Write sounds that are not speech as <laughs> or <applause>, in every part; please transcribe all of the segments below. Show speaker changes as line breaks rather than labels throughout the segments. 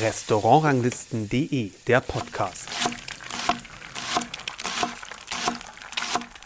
Restaurantranglisten.de, der Podcast.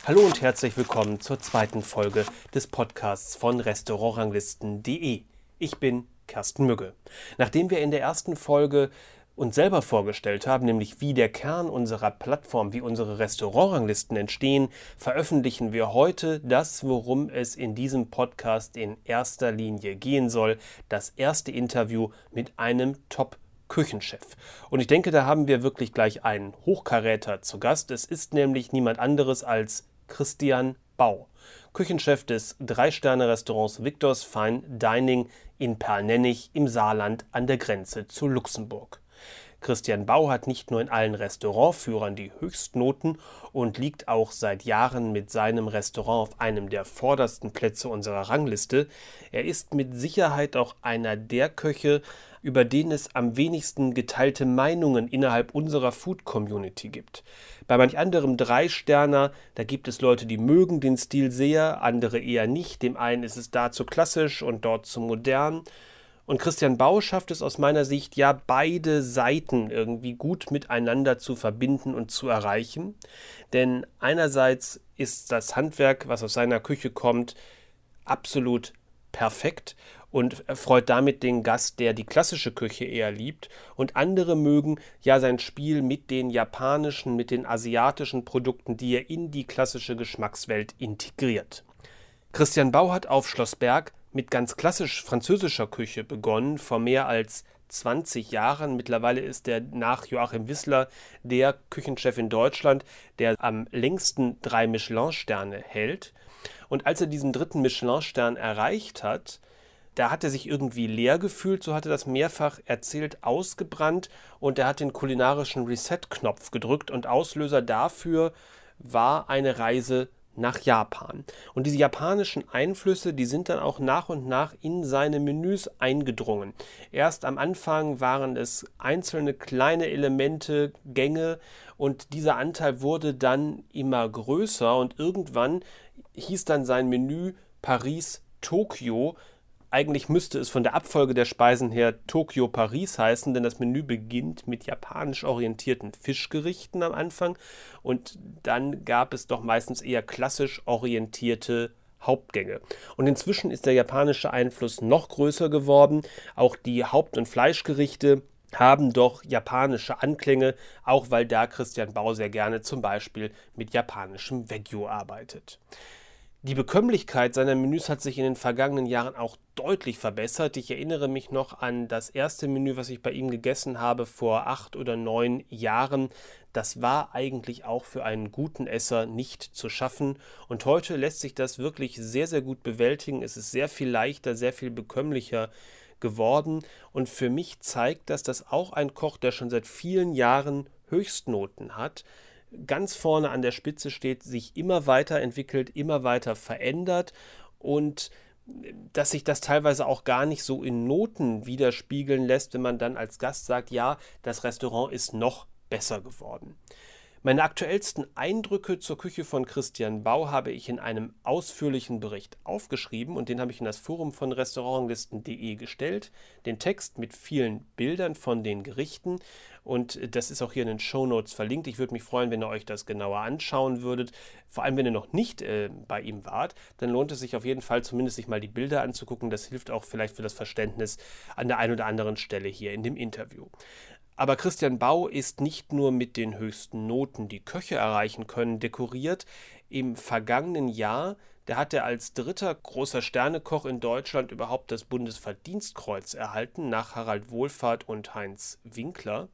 Hallo und herzlich willkommen zur zweiten Folge des Podcasts von Restaurantranglisten.de. Ich bin Kersten Mügge. Nachdem wir in der ersten Folge uns selber vorgestellt haben, nämlich wie der Kern unserer Plattform, wie unsere Restaurantranglisten entstehen, veröffentlichen wir heute das, worum es in diesem Podcast in erster Linie gehen soll, das erste Interview mit einem Top Küchenchef. Und ich denke, da haben wir wirklich gleich einen Hochkaräter zu Gast. Es ist nämlich niemand anderes als Christian Bau, Küchenchef des Drei-Sterne-Restaurants Victor's Fine Dining in Perlnennig im Saarland an der Grenze zu Luxemburg. Christian Bau hat nicht nur in allen Restaurantführern die Höchstnoten und liegt auch seit Jahren mit seinem Restaurant auf einem der vordersten Plätze unserer Rangliste. Er ist mit Sicherheit auch einer der Köche, über den es am wenigsten geteilte Meinungen innerhalb unserer Food Community gibt. Bei manch anderem Drei-Sterner, da gibt es Leute, die mögen den Stil sehr, andere eher nicht. Dem einen ist es da zu klassisch und dort zu modern. Und Christian Bau schafft es aus meiner Sicht ja, beide Seiten irgendwie gut miteinander zu verbinden und zu erreichen. Denn einerseits ist das Handwerk, was aus seiner Küche kommt, absolut perfekt und freut damit den Gast, der die klassische Küche eher liebt. Und andere mögen ja sein Spiel mit den japanischen, mit den asiatischen Produkten, die er in die klassische Geschmackswelt integriert. Christian Bau hat auf Schloss Berg mit ganz klassisch französischer Küche begonnen, vor mehr als 20 Jahren. Mittlerweile ist er nach Joachim Wissler der Küchenchef in Deutschland, der am längsten drei Michelin-Sterne hält. Und als er diesen dritten Michelin-Stern erreicht hat, da hat er sich irgendwie leer gefühlt, so hat er das mehrfach erzählt, ausgebrannt und er hat den kulinarischen Reset-Knopf gedrückt und Auslöser dafür war eine Reise nach Japan. Und diese japanischen Einflüsse, die sind dann auch nach und nach in seine Menüs eingedrungen. Erst am Anfang waren es einzelne kleine Elemente, Gänge und dieser Anteil wurde dann immer größer und irgendwann hieß dann sein Menü Paris Tokio, eigentlich müsste es von der Abfolge der Speisen her Tokio Paris heißen, denn das Menü beginnt mit japanisch orientierten Fischgerichten am Anfang und dann gab es doch meistens eher klassisch orientierte Hauptgänge. Und inzwischen ist der japanische Einfluss noch größer geworden. Auch die Haupt- und Fleischgerichte haben doch japanische Anklänge, auch weil da Christian Bau sehr gerne zum Beispiel mit japanischem Wagyu arbeitet. Die Bekömmlichkeit seiner Menüs hat sich in den vergangenen Jahren auch deutlich verbessert. Ich erinnere mich noch an das erste Menü, was ich bei ihm gegessen habe vor acht oder neun Jahren. Das war eigentlich auch für einen guten Esser nicht zu schaffen. Und heute lässt sich das wirklich sehr, sehr gut bewältigen. Es ist sehr viel leichter, sehr viel bekömmlicher geworden. Und für mich zeigt das, dass auch ein Koch, der schon seit vielen Jahren Höchstnoten hat, ganz vorne an der Spitze steht, sich immer weiterentwickelt, immer weiter verändert und dass sich das teilweise auch gar nicht so in Noten widerspiegeln lässt, wenn man dann als Gast sagt, ja, das Restaurant ist noch besser geworden. Meine aktuellsten Eindrücke zur Küche von Christian Bau habe ich in einem ausführlichen Bericht aufgeschrieben und den habe ich in das Forum von restaurantlisten.de gestellt. Den Text mit vielen Bildern von den Gerichten und das ist auch hier in den Show Notes verlinkt. Ich würde mich freuen, wenn ihr euch das genauer anschauen würdet. Vor allem, wenn ihr noch nicht äh, bei ihm wart, dann lohnt es sich auf jeden Fall zumindest sich mal die Bilder anzugucken. Das hilft auch vielleicht für das Verständnis an der einen oder anderen Stelle hier in dem Interview. Aber Christian Bau ist nicht nur mit den höchsten Noten, die Köche erreichen können, dekoriert. Im vergangenen Jahr, da hat er als dritter großer Sternekoch in Deutschland überhaupt das Bundesverdienstkreuz erhalten, nach Harald Wohlfahrt und Heinz Winkler.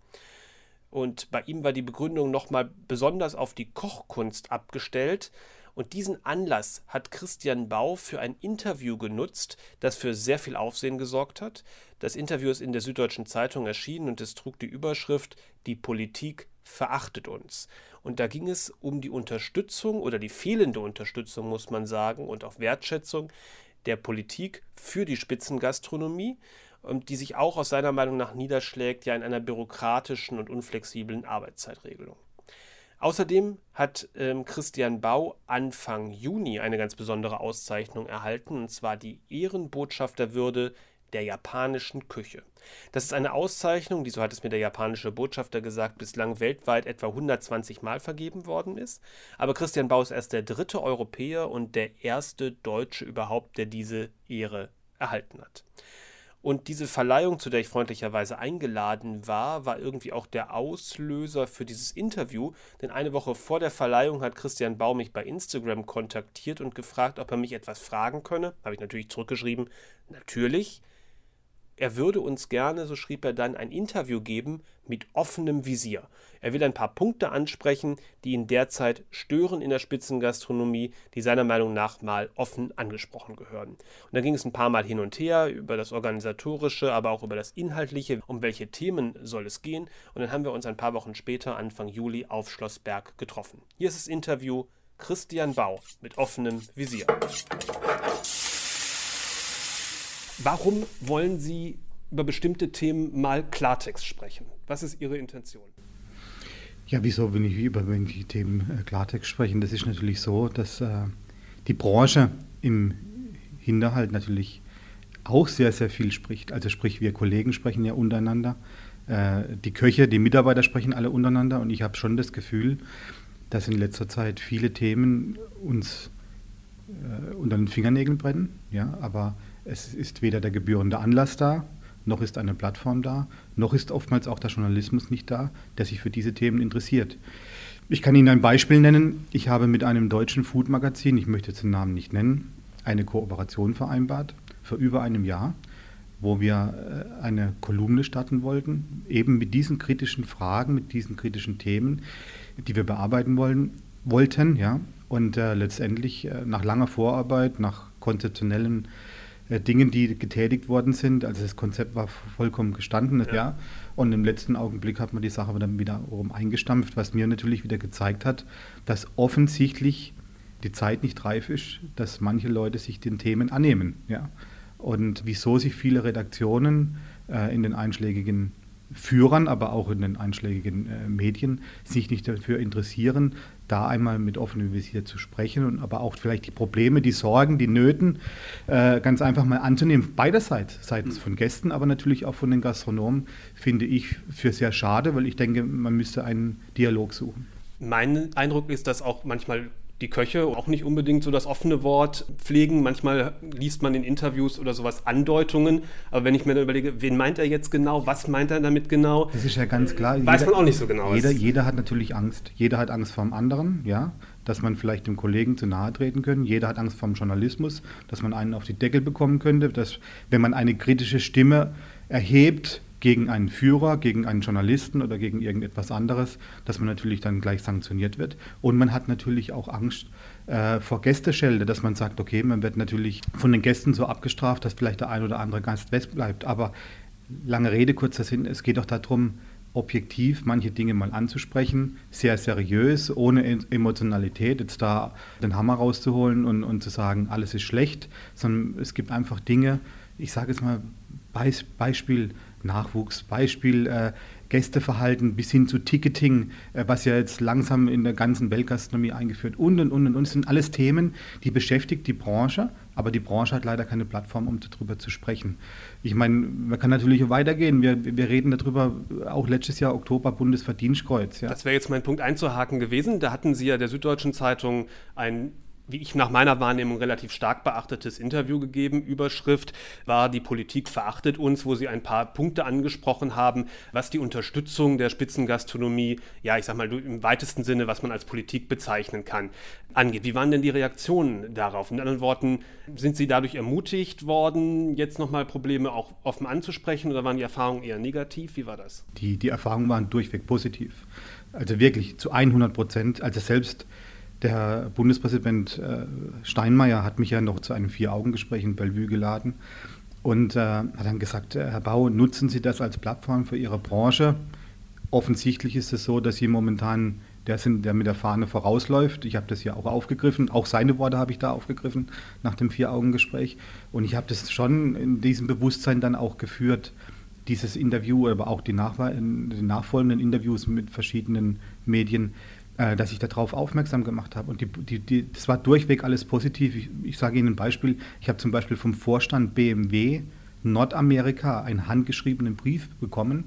Und bei ihm war die Begründung nochmal besonders auf die Kochkunst abgestellt. Und diesen Anlass hat Christian Bau für ein Interview genutzt, das für sehr viel Aufsehen gesorgt hat. Das Interview ist in der Süddeutschen Zeitung erschienen und es trug die Überschrift Die Politik verachtet uns. Und da ging es um die Unterstützung oder die fehlende Unterstützung, muss man sagen, und auch Wertschätzung der Politik für die Spitzengastronomie, die sich auch aus seiner Meinung nach niederschlägt ja in einer bürokratischen und unflexiblen Arbeitszeitregelung. Außerdem hat ähm, Christian Bau Anfang Juni eine ganz besondere Auszeichnung erhalten, und zwar die Ehrenbotschafterwürde der japanischen Küche. Das ist eine Auszeichnung, die, so hat es mir der japanische Botschafter gesagt, bislang weltweit etwa 120 Mal vergeben worden ist. Aber Christian Bau ist erst der dritte Europäer und der erste Deutsche überhaupt, der diese Ehre erhalten hat. Und diese Verleihung, zu der ich freundlicherweise eingeladen war, war irgendwie auch der Auslöser für dieses Interview. Denn eine Woche vor der Verleihung hat Christian Baum mich bei Instagram kontaktiert und gefragt, ob er mich etwas fragen könne. Habe ich natürlich zurückgeschrieben, natürlich er würde uns gerne, so schrieb er dann, ein Interview geben mit offenem Visier. Er will ein paar Punkte ansprechen, die ihn derzeit stören in der Spitzengastronomie, die seiner Meinung nach mal offen angesprochen gehören. Und dann ging es ein paar Mal hin und her über das Organisatorische, aber auch über das Inhaltliche, um welche Themen soll es gehen. Und dann haben wir uns ein paar Wochen später, Anfang Juli, auf Schlossberg getroffen. Hier ist das Interview Christian Bau mit offenem Visier. Warum wollen Sie über bestimmte Themen mal Klartext sprechen? Was ist Ihre Intention?
Ja, wieso will ich über welche Themen äh, Klartext sprechen? Das ist natürlich so, dass äh, die Branche im Hinterhalt natürlich auch sehr, sehr viel spricht. Also sprich, wir Kollegen sprechen ja untereinander. Äh, die Köche, die Mitarbeiter sprechen alle untereinander und ich habe schon das Gefühl, dass in letzter Zeit viele Themen uns äh, unter den Fingernägeln brennen. Ja, aber es ist weder der gebührende Anlass da, noch ist eine Plattform da, noch ist oftmals auch der Journalismus nicht da, der sich für diese Themen interessiert. Ich kann Ihnen ein Beispiel nennen. Ich habe mit einem deutschen Food-Magazin, ich möchte jetzt den Namen nicht nennen, eine Kooperation vereinbart vor über einem Jahr, wo wir äh, eine Kolumne starten wollten, eben mit diesen kritischen Fragen, mit diesen kritischen Themen, die wir bearbeiten wollen, wollten. Ja? Und äh, letztendlich äh, nach langer Vorarbeit, nach konzeptionellen äh, Dingen, die getätigt worden sind. Also das Konzept war vollkommen gestanden, ja. ja. Und im letzten Augenblick hat man die Sache dann wiederum eingestampft, was mir natürlich wieder gezeigt hat, dass offensichtlich die Zeit nicht reif ist, dass manche Leute sich den Themen annehmen. Ja. Und wieso sich viele Redaktionen äh, in den einschlägigen Führern, aber auch in den einschlägigen äh, Medien sich nicht dafür interessieren, da einmal mit offenem Visier zu sprechen und aber auch vielleicht die Probleme, die Sorgen, die Nöten äh, ganz einfach mal anzunehmen. Beiderseits, seitens von Gästen, aber natürlich auch von den Gastronomen, finde ich für sehr schade, weil ich denke, man müsste einen Dialog suchen.
Mein Eindruck ist, dass auch manchmal die Köche auch nicht unbedingt so das offene Wort pflegen. Manchmal liest man in Interviews oder sowas Andeutungen. Aber wenn ich mir dann überlege, wen meint er jetzt genau, was meint er damit genau?
Das ist ja ganz klar.
Weiß jeder, man auch nicht so genau.
Jeder, jeder hat natürlich Angst. Jeder hat Angst vor dem anderen, ja, dass man vielleicht dem Kollegen zu nahe treten könnte. Jeder hat Angst vor dem Journalismus, dass man einen auf die Deckel bekommen könnte, dass wenn man eine kritische Stimme erhebt, gegen einen Führer, gegen einen Journalisten oder gegen irgendetwas anderes, dass man natürlich dann gleich sanktioniert wird. Und man hat natürlich auch Angst äh, vor Gästeschelde, dass man sagt, okay, man wird natürlich von den Gästen so abgestraft, dass vielleicht der ein oder andere Gast west bleibt. Aber lange Rede, kurzer Sinn, es geht doch darum, objektiv manche Dinge mal anzusprechen, sehr seriös, ohne Emotionalität, jetzt da den Hammer rauszuholen und, und zu sagen, alles ist schlecht, sondern es gibt einfach Dinge, ich sage es mal, Beispiel Nachwuchs, Beispiel äh, Gästeverhalten bis hin zu Ticketing, äh, was ja jetzt langsam in der ganzen Weltgastronomie eingeführt und und und und. Das sind alles Themen, die beschäftigt die Branche, aber die Branche hat leider keine Plattform, um darüber zu sprechen. Ich meine, man kann natürlich weitergehen. Wir, wir reden darüber, auch letztes Jahr Oktober Bundesverdienstkreuz.
Ja. Das wäre jetzt mein Punkt einzuhaken gewesen. Da hatten Sie ja der Süddeutschen Zeitung ein wie ich nach meiner Wahrnehmung relativ stark beachtetes Interview gegeben. Überschrift war Die Politik verachtet uns, wo sie ein paar Punkte angesprochen haben, was die Unterstützung der Spitzengastronomie, ja, ich sag mal im weitesten Sinne, was man als Politik bezeichnen kann, angeht. Wie waren denn die Reaktionen darauf? In anderen Worten, sind Sie dadurch ermutigt worden, jetzt nochmal Probleme auch offen anzusprechen oder waren die Erfahrungen eher negativ? Wie war das?
Die, die Erfahrungen waren durchweg positiv. Also wirklich zu 100 Prozent. Also selbst der Bundespräsident äh, Steinmeier hat mich ja noch zu einem Vier-Augen-Gespräch in Bellevue geladen und äh, hat dann gesagt, äh, Herr Bau, nutzen Sie das als Plattform für Ihre Branche. Offensichtlich ist es so, dass Sie momentan der sind, der mit der Fahne vorausläuft. Ich habe das ja auch aufgegriffen. Auch seine Worte habe ich da aufgegriffen nach dem Vier-Augen-Gespräch. Und ich habe das schon in diesem Bewusstsein dann auch geführt, dieses Interview, aber auch die, nachfolgenden Interviews mit verschiedenen Medien, dass ich darauf aufmerksam gemacht habe. Und die, die, die, das war durchweg alles positiv. Ich, ich sage Ihnen ein Beispiel. Ich habe zum Beispiel vom Vorstand BMW Nordamerika einen handgeschriebenen Brief bekommen.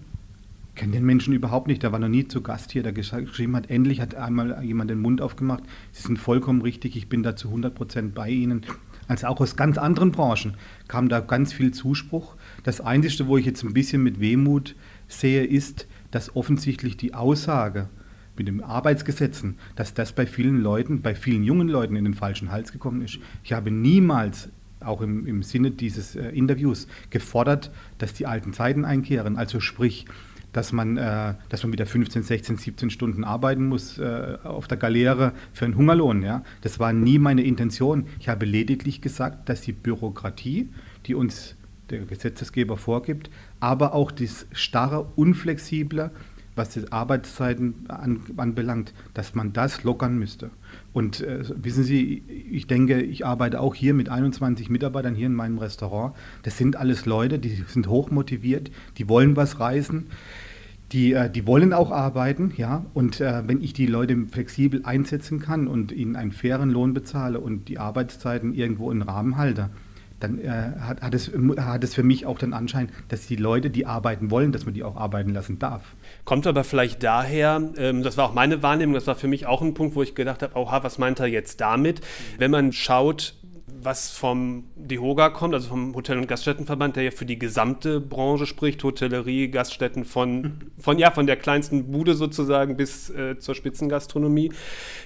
Kennt den Menschen überhaupt nicht. Der war noch nie zu Gast hier, der geschrieben hat, endlich hat einmal jemand den Mund aufgemacht. Sie sind vollkommen richtig, ich bin da zu 100 Prozent bei Ihnen. Also auch aus ganz anderen Branchen kam da ganz viel Zuspruch. Das Einzige, wo ich jetzt ein bisschen mit Wehmut sehe, ist, dass offensichtlich die Aussage mit den Arbeitsgesetzen, dass das bei vielen Leuten, bei vielen jungen Leuten in den falschen Hals gekommen ist. Ich habe niemals, auch im, im Sinne dieses äh, Interviews, gefordert, dass die alten Zeiten einkehren. Also sprich, dass man, äh, dass man wieder 15, 16, 17 Stunden arbeiten muss äh, auf der Galeere für einen Hungerlohn. Ja? Das war nie meine Intention. Ich habe lediglich gesagt, dass die Bürokratie, die uns der Gesetzesgeber vorgibt, aber auch das starre, unflexible, was die Arbeitszeiten an, anbelangt, dass man das lockern müsste. Und äh, wissen Sie, ich denke, ich arbeite auch hier mit 21 Mitarbeitern hier in meinem Restaurant. Das sind alles Leute, die sind hochmotiviert, die wollen was reisen. Die, äh, die wollen auch arbeiten, ja. Und äh, wenn ich die Leute flexibel einsetzen kann und ihnen einen fairen Lohn bezahle und die Arbeitszeiten irgendwo in Rahmen halte, dann äh, hat, hat, es, hat es für mich auch den Anschein, dass die Leute, die arbeiten wollen, dass man die auch arbeiten lassen darf.
Kommt aber vielleicht daher, ähm, das war auch meine Wahrnehmung, das war für mich auch ein Punkt, wo ich gedacht habe, oha, was meint er jetzt damit? Wenn man schaut, was vom DEHOGA kommt, also vom Hotel- und Gaststättenverband, der ja für die gesamte Branche spricht, Hotellerie, Gaststätten von, von, ja, von der kleinsten Bude sozusagen bis äh, zur Spitzengastronomie.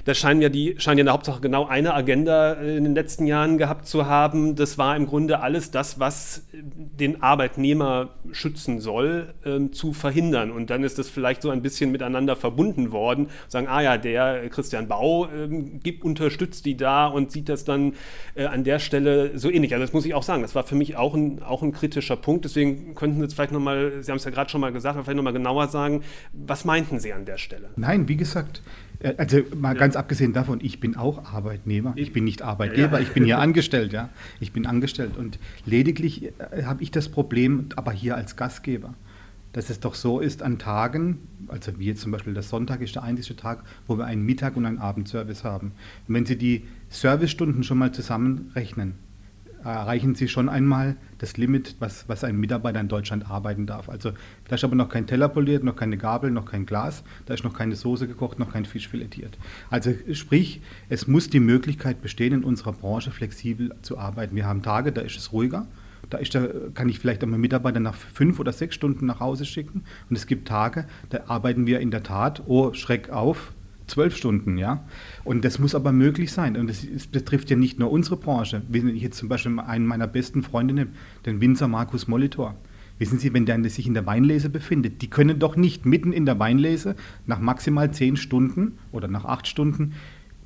Da scheinen ja die, scheinen ja in der Hauptsache genau eine Agenda äh, in den letzten Jahren gehabt zu haben. Das war im Grunde alles das, was den Arbeitnehmer schützen soll, ähm, zu verhindern. Und dann ist das vielleicht so ein bisschen miteinander verbunden worden. Sagen, ah ja, der Christian Bau ähm, gibt, unterstützt die da und sieht das dann äh, an der Stelle so ähnlich. Also das muss ich auch sagen, das war für mich auch ein, auch ein kritischer Punkt. Deswegen könnten Sie jetzt vielleicht nochmal, Sie haben es ja gerade schon mal gesagt, vielleicht nochmal genauer sagen, was meinten Sie an der Stelle?
Nein, wie gesagt, äh, also mal ja. ganz abgesehen davon, ich bin auch Arbeitnehmer, ich bin nicht Arbeitgeber, ja, ja. ich bin hier angestellt, ja. Ich bin angestellt und lediglich äh, habe ich das Problem, aber hier als Gastgeber, dass es doch so ist an Tagen, also wie jetzt zum Beispiel der Sonntag ist der einzige Tag, wo wir einen Mittag- und einen Abendservice haben. Und wenn Sie die Servicestunden schon mal zusammenrechnen, erreichen Sie schon einmal das Limit, was, was ein Mitarbeiter in Deutschland arbeiten darf. Also da ist aber noch kein Teller poliert, noch keine Gabel, noch kein Glas, da ist noch keine Soße gekocht, noch kein Fisch filetiert. Also sprich, es muss die Möglichkeit bestehen, in unserer Branche flexibel zu arbeiten. Wir haben Tage, da ist es ruhiger, da, ist, da kann ich vielleicht einmal Mitarbeiter nach fünf oder sechs Stunden nach Hause schicken. Und es gibt Tage, da arbeiten wir in der Tat, oh Schreck auf, zwölf Stunden, ja. Und das muss aber möglich sein. Und das, das betrifft ja nicht nur unsere Branche. Wenn ich jetzt zum Beispiel einen meiner besten Freunde nehme, den Winzer Markus Molitor. Wissen Sie, wenn der sich in der Weinlese befindet, die können doch nicht mitten in der Weinlese nach maximal zehn Stunden oder nach acht Stunden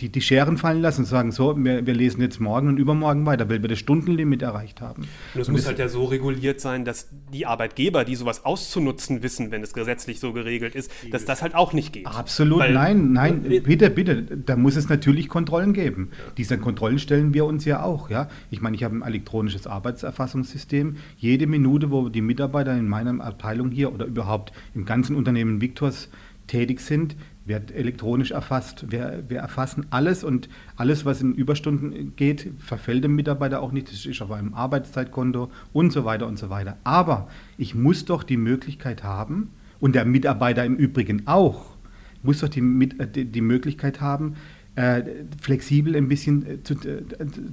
die, die Scheren fallen lassen und sagen, so, wir, wir, lesen jetzt morgen und übermorgen weiter, weil wir das Stundenlimit erreicht haben.
Und es muss das halt ja so reguliert sein, dass die Arbeitgeber, die sowas auszunutzen wissen, wenn es gesetzlich so geregelt ist, dass das halt auch nicht geht.
Absolut, weil, nein, nein, bitte, bitte, da muss es natürlich Kontrollen geben. Diese Kontrollen stellen wir uns ja auch, ja. Ich meine, ich habe ein elektronisches Arbeitserfassungssystem. Jede Minute, wo die Mitarbeiter in meiner Abteilung hier oder überhaupt im ganzen Unternehmen Victors tätig sind, wird elektronisch erfasst. Wir, wir, erfassen alles und alles, was in Überstunden geht, verfällt dem Mitarbeiter auch nicht. Das ist auf einem Arbeitszeitkonto und so weiter und so weiter. Aber ich muss doch die Möglichkeit haben, und der Mitarbeiter im Übrigen auch, muss doch die, äh, die, Möglichkeit haben, äh, flexibel ein bisschen äh, zu,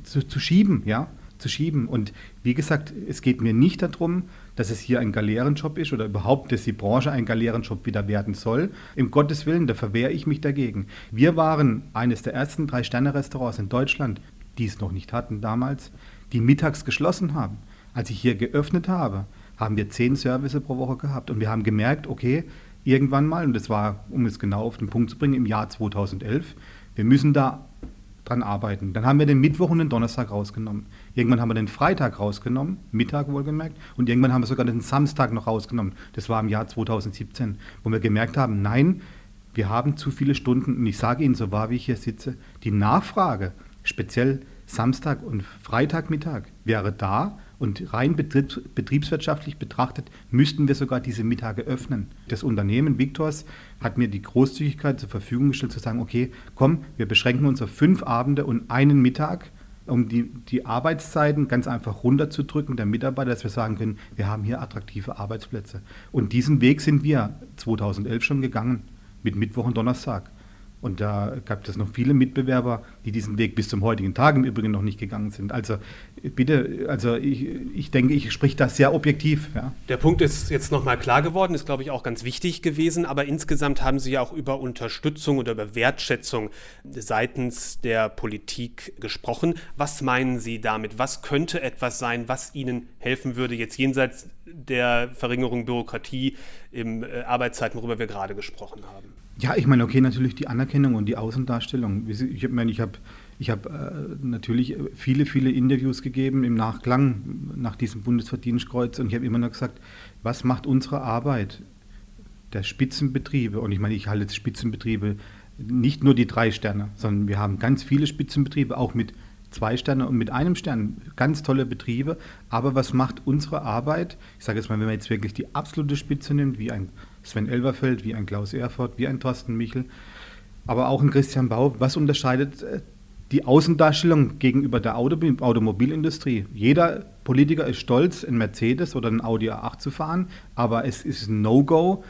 zu, zu schieben, ja zu schieben. Und wie gesagt, es geht mir nicht darum, dass es hier ein Galeerenjob ist oder überhaupt, dass die Branche ein Galeerenjob wieder werden soll. Im Gottes Willen, da verwehre ich mich dagegen. Wir waren eines der ersten Drei-Sterne-Restaurants in Deutschland, die es noch nicht hatten damals, die mittags geschlossen haben. Als ich hier geöffnet habe, haben wir zehn Service pro Woche gehabt und wir haben gemerkt, okay, irgendwann mal, und das war, um es genau auf den Punkt zu bringen, im Jahr 2011, wir müssen da dran arbeiten. Dann haben wir den Mittwoch und den Donnerstag rausgenommen. Irgendwann haben wir den Freitag rausgenommen, Mittag wohlgemerkt, und irgendwann haben wir sogar den Samstag noch rausgenommen. Das war im Jahr 2017, wo wir gemerkt haben, nein, wir haben zu viele Stunden. Und ich sage Ihnen, so wahr wie ich hier sitze, die Nachfrage, speziell Samstag und Freitagmittag, wäre da und rein betriebswirtschaftlich betrachtet müssten wir sogar diese Mittage öffnen. Das Unternehmen Victors hat mir die Großzügigkeit zur Verfügung gestellt, zu sagen, okay, komm, wir beschränken uns auf fünf Abende und einen Mittag um die, die Arbeitszeiten ganz einfach runterzudrücken der Mitarbeiter, dass wir sagen können, wir haben hier attraktive Arbeitsplätze. Und diesen Weg sind wir 2011 schon gegangen, mit Mittwoch und Donnerstag. Und da gab es noch viele Mitbewerber, die diesen Weg bis zum heutigen Tag im Übrigen noch nicht gegangen sind. Also bitte, also ich, ich denke, ich spreche das sehr objektiv. Ja.
Der Punkt ist jetzt nochmal klar geworden, ist, glaube ich, auch ganz wichtig gewesen. Aber insgesamt haben Sie ja auch über Unterstützung oder über Wertschätzung seitens der Politik gesprochen. Was meinen Sie damit? Was könnte etwas sein, was Ihnen helfen würde, jetzt jenseits der Verringerung Bürokratie im äh, Arbeitszeiten, worüber wir gerade gesprochen haben?
Ja, ich meine, okay, natürlich die Anerkennung und die Außendarstellung. Ich meine, ich habe ich hab, äh, natürlich viele, viele Interviews gegeben im Nachklang nach diesem Bundesverdienstkreuz und ich habe immer nur gesagt, was macht unsere Arbeit der Spitzenbetriebe? Und ich meine, ich halte jetzt Spitzenbetriebe nicht nur die drei Sterne, sondern wir haben ganz viele Spitzenbetriebe, auch mit zwei Sterne und mit einem Stern. Ganz tolle Betriebe. Aber was macht unsere Arbeit? Ich sage jetzt mal, wenn man jetzt wirklich die absolute Spitze nimmt, wie ein Sven Elverfeld, wie ein Klaus Erfurt, wie ein Thorsten Michel, aber auch ein Christian Bau. Was unterscheidet äh, die Außendarstellung gegenüber der Automobilindustrie? Jeder Politiker ist stolz, ein Mercedes oder ein Audi A8 zu fahren, aber es ist ein No-Go,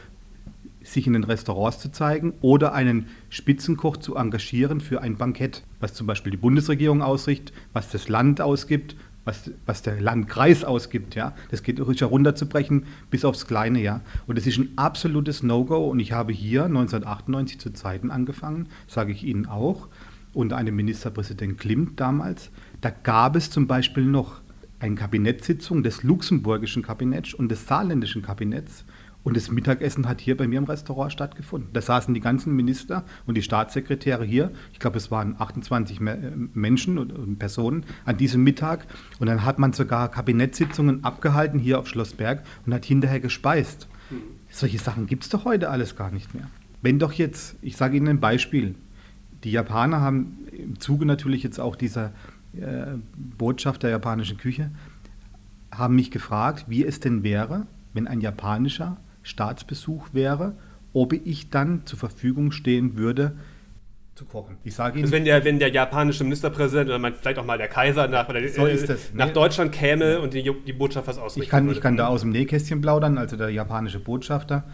sich in den Restaurants zu zeigen oder einen Spitzenkoch zu engagieren für ein Bankett, was zum Beispiel die Bundesregierung ausrichtet, was das Land ausgibt, was, was der Landkreis ausgibt, ja. Das geht ruhig herunterzubrechen bis aufs Kleine, ja. Und das ist ein absolutes No-Go. Und ich habe hier 1998 zu Zeiten angefangen, sage ich Ihnen auch, unter einem Ministerpräsident Klimt damals. Da gab es zum Beispiel noch eine Kabinettssitzung des luxemburgischen Kabinetts und des saarländischen Kabinetts. Und das Mittagessen hat hier bei mir im Restaurant stattgefunden. Da saßen die ganzen Minister und die Staatssekretäre hier. Ich glaube, es waren 28 äh, Menschen und Personen an diesem Mittag. Und dann hat man sogar Kabinettssitzungen abgehalten hier auf Schloss Berg und hat hinterher gespeist. Mhm. Solche Sachen gibt es doch heute alles gar nicht mehr. Wenn doch jetzt, ich sage Ihnen ein Beispiel, die Japaner haben im Zuge natürlich jetzt auch dieser äh, Botschaft der japanischen Küche, haben mich gefragt, wie es denn wäre, wenn ein japanischer Staatsbesuch wäre, ob ich dann zur Verfügung stehen würde, zu kochen.
Ich sage Ihnen, also wenn der, wenn der japanische Ministerpräsident oder vielleicht auch mal der Kaiser nach, oder, so äh, nach nee. Deutschland käme und die, die Botschaft was ausrichten
ich kann, würde. Ich kann da aus dem Nähkästchen plaudern. Also der japanische Botschafter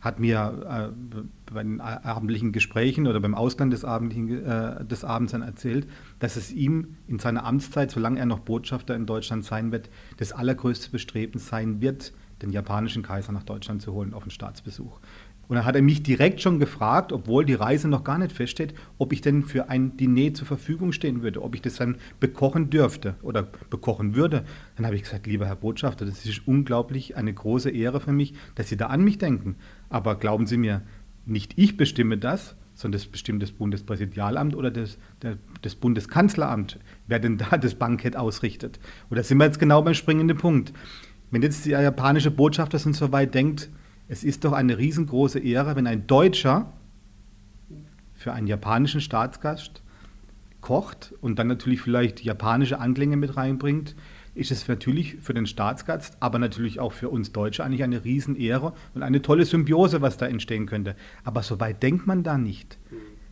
hat mir äh, bei den abendlichen Gesprächen oder beim Ausgang des, abendlichen, äh, des Abends dann erzählt, dass es ihm in seiner Amtszeit, solange er noch Botschafter in Deutschland sein wird, das allergrößte Bestreben sein wird, den japanischen Kaiser nach Deutschland zu holen auf einen Staatsbesuch. Und dann hat er mich direkt schon gefragt, obwohl die Reise noch gar nicht feststeht, ob ich denn für ein Diner zur Verfügung stehen würde, ob ich das dann bekochen dürfte oder bekochen würde. Dann habe ich gesagt, lieber Herr Botschafter, das ist unglaublich eine große Ehre für mich, dass Sie da an mich denken. Aber glauben Sie mir, nicht ich bestimme das, sondern das bestimmt das Bundespräsidialamt oder das, der, das Bundeskanzleramt, wer denn da das Bankett ausrichtet. Und da sind wir jetzt genau beim springenden Punkt. Wenn jetzt der japanische Botschafter schon so weit denkt, es ist doch eine riesengroße Ehre, wenn ein Deutscher für einen japanischen Staatsgast kocht und dann natürlich vielleicht japanische Anklänge mit reinbringt, ist es natürlich für den Staatsgast, aber natürlich auch für uns Deutsche eigentlich eine Riesenehre und eine tolle Symbiose, was da entstehen könnte. Aber so weit denkt man da nicht.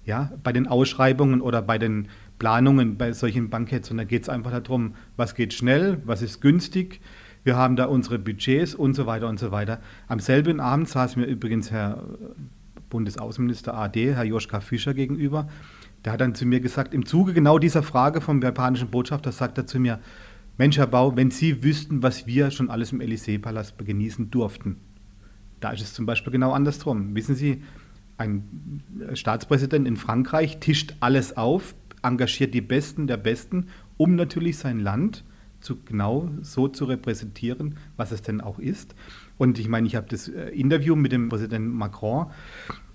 Ja, bei den Ausschreibungen oder bei den Planungen bei solchen Banketts. Und da geht es einfach darum, was geht schnell, was ist günstig, wir haben da unsere Budgets und so weiter und so weiter. Am selben Abend saß mir übrigens Herr Bundesaußenminister AD, Herr Joschka Fischer gegenüber. Der hat dann zu mir gesagt, im Zuge genau dieser Frage vom japanischen Botschafter, sagt er zu mir, Mensch, Herr Bau, wenn Sie wüssten, was wir schon alles im Élysée-Palast genießen durften. Da ist es zum Beispiel genau andersrum. Wissen Sie, ein Staatspräsident in Frankreich tischt alles auf, engagiert die Besten der Besten, um natürlich sein Land zu, genau so zu repräsentieren, was es denn auch ist. Und ich meine, ich habe das äh, Interview mit dem Präsidenten Macron,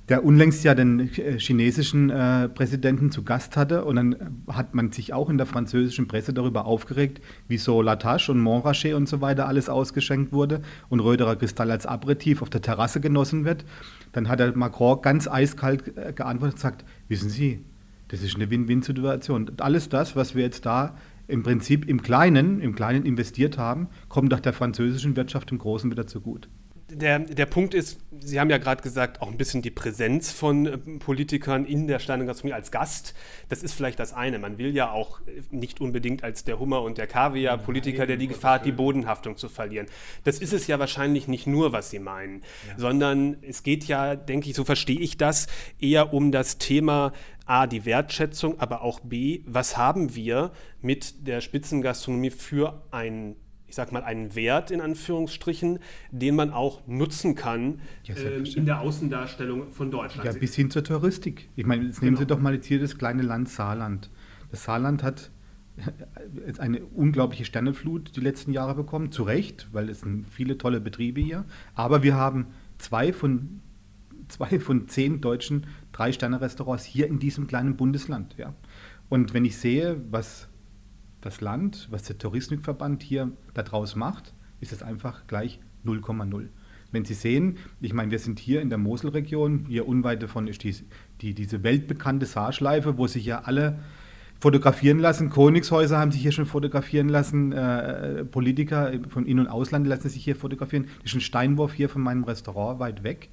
der unlängst ja den äh, chinesischen äh, Präsidenten zu Gast hatte. Und dann hat man sich auch in der französischen Presse darüber aufgeregt, wieso Latache und Montrachet und so weiter alles ausgeschenkt wurde und Röderer Kristall als Aperitif auf der Terrasse genossen wird. Dann hat der Macron ganz eiskalt äh, geantwortet und gesagt, wissen Sie, das ist eine Win-Win-Situation. Alles das, was wir jetzt da im Prinzip im Kleinen, im Kleinen investiert haben, kommt doch der französischen Wirtschaft im Großen wieder zu gut.
Der, der Punkt ist, Sie haben ja gerade gesagt, auch ein bisschen die Präsenz von äh, Politikern in der Steinegastronomie als Gast. Das ist vielleicht das eine. Man will ja auch nicht unbedingt als der Hummer und der Kaviar Politiker, der die Gefahr hat, die Bodenhaftung zu verlieren. Das ist es ja wahrscheinlich nicht nur, was Sie meinen, ja. sondern es geht ja, denke ich, so verstehe ich das, eher um das Thema A, die Wertschätzung, aber auch B, was haben wir mit der Spitzengastronomie für ein ich sag mal, einen Wert in Anführungsstrichen, den man auch nutzen kann ja, äh, in der Außendarstellung von Deutschland.
Ja, bis hin zur Touristik. Ich meine, jetzt nehmen genau. Sie doch mal jetzt hier das kleine Land Saarland. Das Saarland hat <laughs> eine unglaubliche Sterneflut die letzten Jahre bekommen, zu Recht, weil es sind viele tolle Betriebe hier. Aber wir haben zwei von, zwei von zehn deutschen Drei-Sterne-Restaurants hier in diesem kleinen Bundesland. Ja. Und wenn ich sehe, was das Land, was der Touristikverband hier daraus macht, ist es einfach gleich 0,0. Wenn Sie sehen, ich meine, wir sind hier in der Moselregion, hier unweit davon ist die, die, diese weltbekannte Saarschleife, wo sich ja alle fotografieren lassen. Königshäuser haben sich hier schon fotografieren lassen. Äh, Politiker von In- und Ausland lassen sich hier fotografieren. Das ist ein Steinwurf hier von meinem Restaurant weit weg.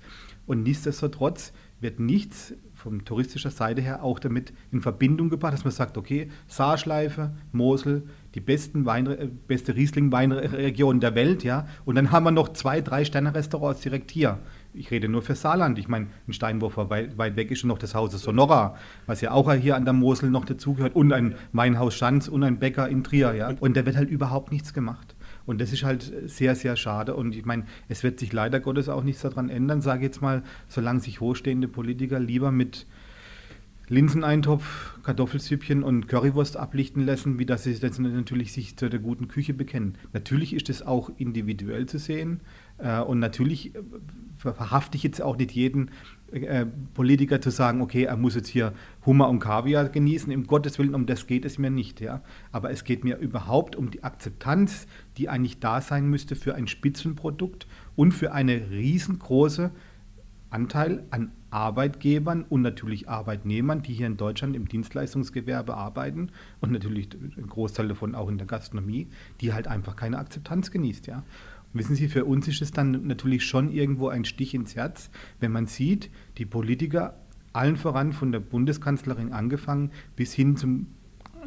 Und nichtsdestotrotz wird nichts von touristischer Seite her auch damit in Verbindung gebracht, dass man sagt, okay, Saarschleife, Mosel, die besten Wein, äh, beste Riesling-Weinregion der Welt, ja, und dann haben wir noch zwei, drei Sterne-Restaurants direkt hier. Ich rede nur für Saarland. Ich meine, ein Steinwurf weit, weit weg ist schon noch das Haus Sonora, was ja auch hier an der Mosel noch dazugehört, und ein Weinhaus Schanz und ein Bäcker in Trier, ja. Und da wird halt überhaupt nichts gemacht. Und das ist halt sehr, sehr schade. Und ich meine, es wird sich leider Gottes auch nichts daran ändern, sage ich jetzt mal, solange sich hochstehende Politiker lieber mit Linseneintopf, Kartoffelsüppchen und Currywurst ablichten lassen, wie dass sie das natürlich sich zu der guten Küche bekennen. Natürlich ist es auch individuell zu sehen äh, und natürlich äh, verhafte ich jetzt auch nicht jeden äh, Politiker zu sagen, okay, er muss jetzt hier Hummer und Kaviar genießen. Im Gottes Willen, um das geht es mir nicht. Ja? Aber es geht mir überhaupt um die Akzeptanz, die eigentlich da sein müsste für ein Spitzenprodukt und für eine riesengroße Anteil an Arbeitgebern und natürlich Arbeitnehmern, die hier in Deutschland im Dienstleistungsgewerbe arbeiten und natürlich ein Großteil davon auch in der Gastronomie, die halt einfach keine Akzeptanz genießt. Ja? Wissen Sie, für uns ist es dann natürlich schon irgendwo ein Stich ins Herz, wenn man sieht, die Politiker, allen voran von der Bundeskanzlerin angefangen bis hin zum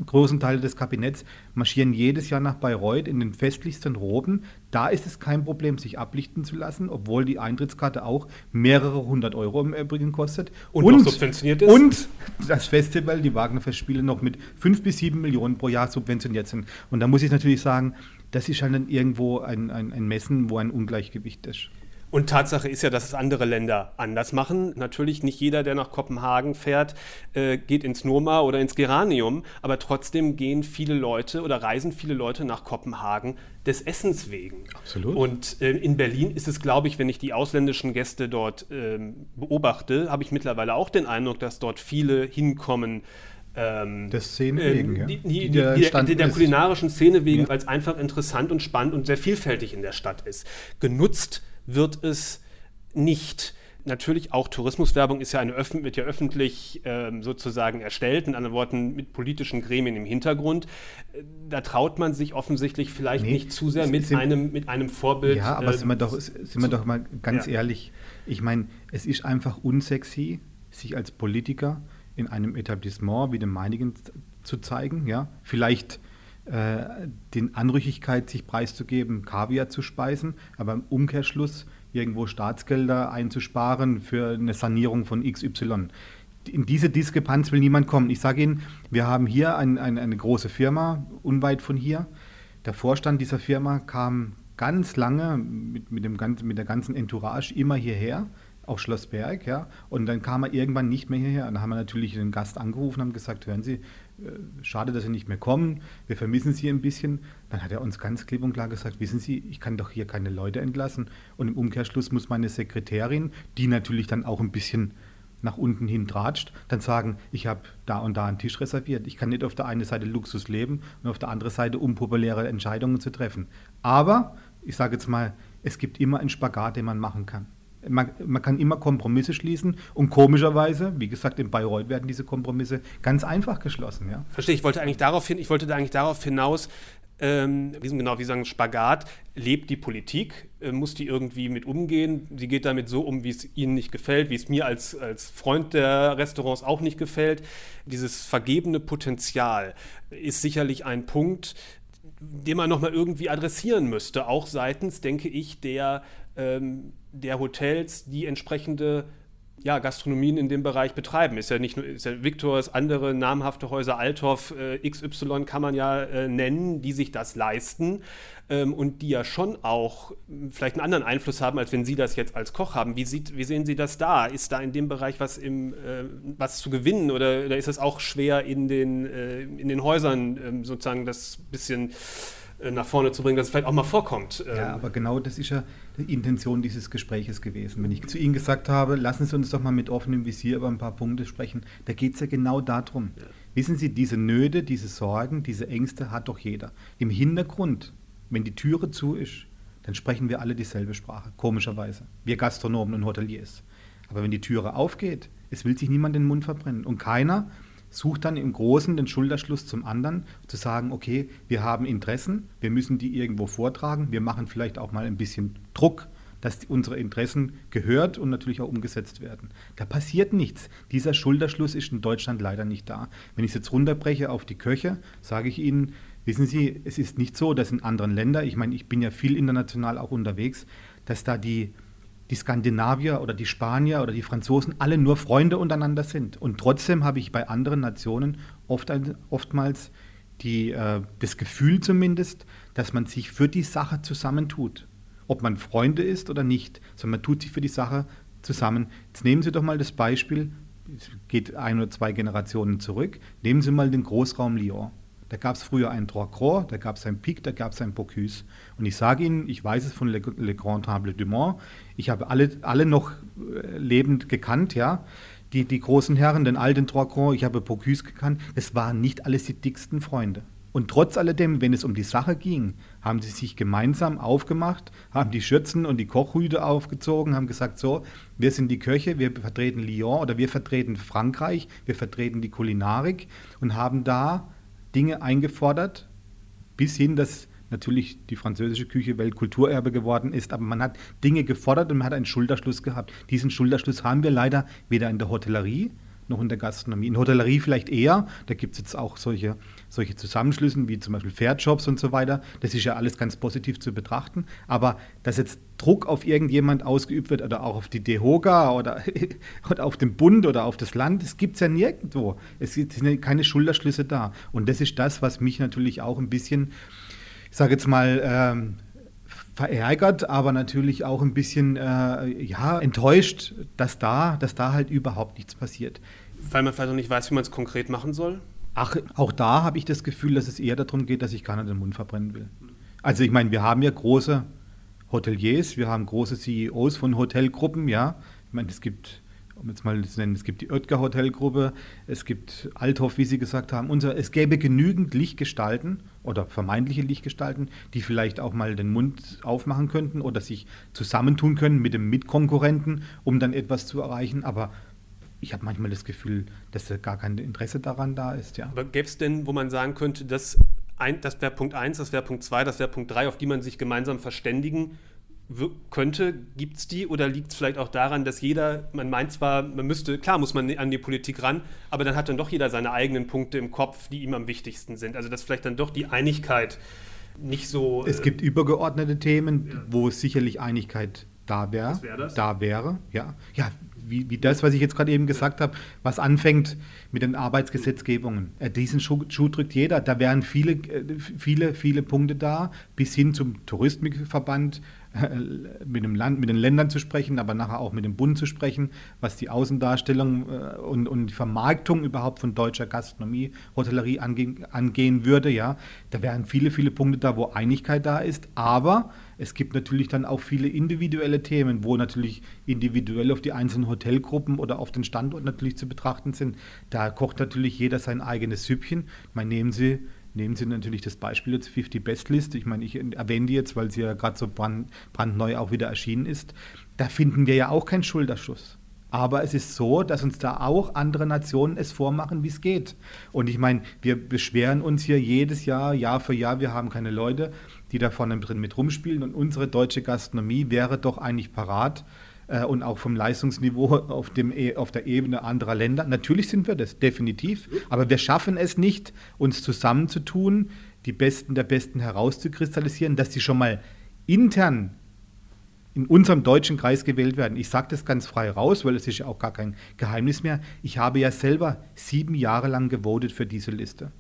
großen Teil des Kabinetts marschieren jedes Jahr nach Bayreuth in den festlichsten Roben. Da ist es kein Problem, sich ablichten zu lassen, obwohl die Eintrittskarte auch mehrere hundert Euro im Übrigen kostet.
Und, und subventioniert ist.
Und das Festival, die Wagner-Festspiele, noch mit fünf bis sieben Millionen pro Jahr subventioniert sind. Und da muss ich natürlich sagen, das ist halt dann irgendwo ein, ein, ein Messen, wo ein Ungleichgewicht ist.
Und Tatsache ist ja, dass es andere Länder anders machen. Natürlich nicht jeder, der nach Kopenhagen fährt, äh, geht ins Noma oder ins Geranium, aber trotzdem gehen viele Leute oder reisen viele Leute nach Kopenhagen des Essens wegen.
Absolut.
Und äh, in Berlin ist es, glaube ich, wenn ich die ausländischen Gäste dort äh, beobachte, habe ich mittlerweile auch den Eindruck, dass dort viele hinkommen
ähm, der Szene äh, wegen,
ja. Die, die, die, der, der kulinarischen Szene wegen, ja. weil es einfach interessant und spannend und sehr vielfältig in der Stadt ist. Genutzt wird es nicht. Natürlich auch Tourismuswerbung ist ja eine wird ja öffentlich ähm, sozusagen erstellt, in anderen Worten mit politischen Gremien im Hintergrund. Da traut man sich offensichtlich vielleicht nee, nicht zu sehr mit, sind, einem, mit einem Vorbild.
Ja, aber äh, sind, wir doch, sind wir doch mal ganz ja. ehrlich. Ich meine, es ist einfach unsexy, sich als Politiker in einem Etablissement wie dem meinigen zu zeigen. Ja? Vielleicht äh, den Anrüchigkeit sich preiszugeben, Kaviar zu speisen, aber im Umkehrschluss irgendwo Staatsgelder einzusparen für eine Sanierung von XY. In diese Diskrepanz will niemand kommen. Ich sage Ihnen, wir haben hier ein, ein, eine große Firma, unweit von hier. Der Vorstand dieser Firma kam ganz lange mit, mit, dem, mit der ganzen Entourage immer hierher auf Schloss Berg, ja. Und dann kam er irgendwann nicht mehr hierher. Und dann haben wir natürlich den Gast angerufen und haben gesagt, hören Sie, äh, schade, dass Sie nicht mehr kommen, wir vermissen Sie ein bisschen. Dann hat er uns ganz klipp und klar gesagt, wissen Sie, ich kann doch hier keine Leute entlassen. Und im Umkehrschluss muss meine Sekretärin, die natürlich dann auch ein bisschen nach unten hin tratscht, dann sagen, ich habe da und da einen Tisch reserviert. Ich kann nicht auf der einen Seite Luxus leben und auf der anderen Seite unpopuläre Entscheidungen zu treffen. Aber, ich sage jetzt mal, es gibt immer einen Spagat, den man machen kann man, man, kann immer Kompromisse schließen und komischerweise, wie gesagt, in Bayreuth werden diese Kompromisse ganz einfach geschlossen. Ja?
Verstehe, ich wollte eigentlich darauf hin, ich wollte da eigentlich darauf hinaus, ähm, genau, wie sagen Spagat, lebt die Politik, äh, muss die irgendwie mit umgehen. Sie geht damit so um, wie es ihnen nicht gefällt, wie es mir als, als Freund der Restaurants auch nicht gefällt. Dieses vergebene Potenzial ist sicherlich ein Punkt, den man nochmal irgendwie adressieren müsste, auch seitens, denke ich, der, ähm, der Hotels, die entsprechende ja, Gastronomien in dem Bereich betreiben. Ist ja nicht nur, ist ja Victors, andere namhafte Häuser, Althoff, äh, XY kann man ja äh, nennen, die sich das leisten ähm, und die ja schon auch hm, vielleicht einen anderen Einfluss haben, als wenn Sie das jetzt als Koch haben. Wie, sieht, wie sehen Sie das da? Ist da in dem Bereich was, im, äh, was zu gewinnen oder, oder ist es auch schwer in den, äh, in den Häusern ähm, sozusagen das bisschen nach vorne zu bringen, dass es vielleicht auch mal vorkommt.
Ja, ähm, aber genau das ist ja die Intention dieses Gespräches gewesen. Wenn ich zu Ihnen gesagt habe, lassen Sie uns doch mal mit offenem Visier über ein paar Punkte sprechen, da geht es ja genau darum. Ja. Wissen Sie, diese Nöte, diese Sorgen, diese Ängste hat doch jeder. Im Hintergrund, wenn die Türe zu ist, dann sprechen wir alle dieselbe Sprache, komischerweise. Wir Gastronomen und Hoteliers. Aber wenn die Türe aufgeht, es will sich niemand den Mund verbrennen. Und keiner sucht dann im Großen den Schulterschluss zum anderen, zu sagen, okay, wir haben Interessen, wir müssen die irgendwo vortragen, wir machen vielleicht auch mal ein bisschen Druck, dass unsere Interessen gehört und natürlich auch umgesetzt werden. Da passiert nichts. Dieser Schulterschluss ist in Deutschland leider nicht da. Wenn ich es jetzt runterbreche auf die Köche, sage ich Ihnen, wissen Sie, es ist nicht so, dass in anderen Ländern, ich meine, ich bin ja viel international auch unterwegs, dass da die die Skandinavier oder die Spanier oder die Franzosen alle nur Freunde untereinander sind. Und trotzdem habe ich bei anderen Nationen oft, oftmals die, äh, das Gefühl zumindest, dass man sich für die Sache zusammentut. Ob man Freunde ist oder nicht, sondern man tut sich für die Sache zusammen. Jetzt nehmen Sie doch mal das Beispiel, es geht ein oder zwei Generationen zurück, nehmen Sie mal den Großraum Lyon. Da gab es früher einen Trois Croix, da gab es einen Pic, da gab es einen Bocuse. Und ich sage Ihnen, ich weiß es von Le, Le Grand Table du Mont, ich habe alle, alle noch äh, lebend gekannt, ja. Die, die großen Herren, den alten Trois Croix, ich habe Bocuse gekannt. Es waren nicht alles die dicksten Freunde. Und trotz alledem, wenn es um die Sache ging, haben sie sich gemeinsam aufgemacht, haben die Schürzen und die Kochhüte aufgezogen, haben gesagt, so, wir sind die Köche, wir vertreten Lyon oder wir vertreten Frankreich, wir vertreten die Kulinarik und haben da Dinge eingefordert, bis hin, dass natürlich die französische Küche Weltkulturerbe geworden ist, aber man hat Dinge gefordert und man hat einen Schulterschluss gehabt. Diesen Schulterschluss haben wir leider weder in der Hotellerie noch in der Gastronomie. In Hotellerie vielleicht eher, da gibt es jetzt auch solche, solche Zusammenschlüsse wie zum Beispiel Fairdjobs und so weiter. Das ist ja alles ganz positiv zu betrachten. Aber dass jetzt Druck auf irgendjemand ausgeübt wird oder auch auf die DEHOGA oder, <laughs> oder auf den Bund oder auf das Land, das gibt es ja nirgendwo. Es sind keine Schulterschlüsse da. Und das ist das, was mich natürlich auch ein bisschen, ich sage jetzt mal, ähm, verärgert, aber natürlich auch ein bisschen äh, ja, enttäuscht, dass da, dass da halt überhaupt nichts passiert.
Weil man vielleicht noch nicht weiß, wie man es konkret machen soll?
Ach, auch da habe ich das Gefühl, dass es eher darum geht, dass ich keiner den Mund verbrennen will. Also ich meine, wir haben ja große Hoteliers, wir haben große CEOs von Hotelgruppen, ja. Ich meine, es gibt um jetzt mal zu nennen, es gibt die Oetker Hotelgruppe, es gibt Althoff, wie Sie gesagt haben. Unser, es gäbe genügend Lichtgestalten oder vermeintliche Lichtgestalten, die vielleicht auch mal den Mund aufmachen könnten oder sich zusammentun können mit dem Mitkonkurrenten, um dann etwas zu erreichen. Aber ich habe manchmal das Gefühl, dass gar kein Interesse daran da ist. Ja.
Aber gäbe es denn, wo man sagen könnte, dass ein, das wäre Punkt 1, das wäre Punkt 2, das wäre Punkt 3, auf die man sich gemeinsam verständigen könnte, gibt es die oder liegt es vielleicht auch daran, dass jeder, man meint zwar, man müsste, klar muss man an die Politik ran, aber dann hat dann doch jeder seine eigenen Punkte im Kopf, die ihm am wichtigsten sind. Also dass vielleicht dann doch die Einigkeit nicht so.
Es äh, gibt übergeordnete Themen, ja. wo sicherlich Einigkeit da wäre. Wär da wäre, ja. Ja, wie, wie das, was ich jetzt gerade eben gesagt habe, was anfängt mit den Arbeitsgesetzgebungen. Äh, diesen Schuh, Schuh, drückt jeder. Da wären viele, äh, viele, viele Punkte da, bis hin zum Touristikverband, <laughs> mit dem Land, mit den Ländern zu sprechen, aber nachher auch mit dem Bund zu sprechen, was die Außendarstellung äh, und, und die Vermarktung überhaupt von deutscher Gastronomie, Hotellerie angehen, angehen würde. Ja, da wären viele, viele Punkte da, wo Einigkeit da ist, aber es gibt natürlich dann auch viele individuelle Themen, wo natürlich individuell auf die einzelnen Hotelgruppen oder auf den Standort natürlich zu betrachten sind. Da kocht natürlich jeder sein eigenes Süppchen. Meine, nehmen Sie Nehmen Sie natürlich das Beispiel jetzt 50 Best List. Ich meine, ich erwähne die jetzt, weil sie ja gerade so brand, brandneu auch wieder erschienen ist. Da finden wir ja auch keinen Schulterschuss. Aber es ist so, dass uns da auch andere Nationen es vormachen, wie es geht. Und ich meine, wir beschweren uns hier jedes Jahr, Jahr für Jahr, wir haben keine Leute, die da vorne drin mit rumspielen. Und unsere deutsche Gastronomie wäre doch eigentlich parat äh, und auch vom Leistungsniveau auf, dem, e, auf der Ebene anderer Länder. Natürlich sind wir das, definitiv. Aber wir schaffen es nicht, uns zusammenzutun, die Besten der Besten herauszukristallisieren, dass sie schon mal intern in unserem deutschen Kreis gewählt werden. Ich sage das ganz frei raus, weil es ist ja auch gar kein Geheimnis mehr. Ich habe ja selber sieben Jahre lang gewotet für diese Liste.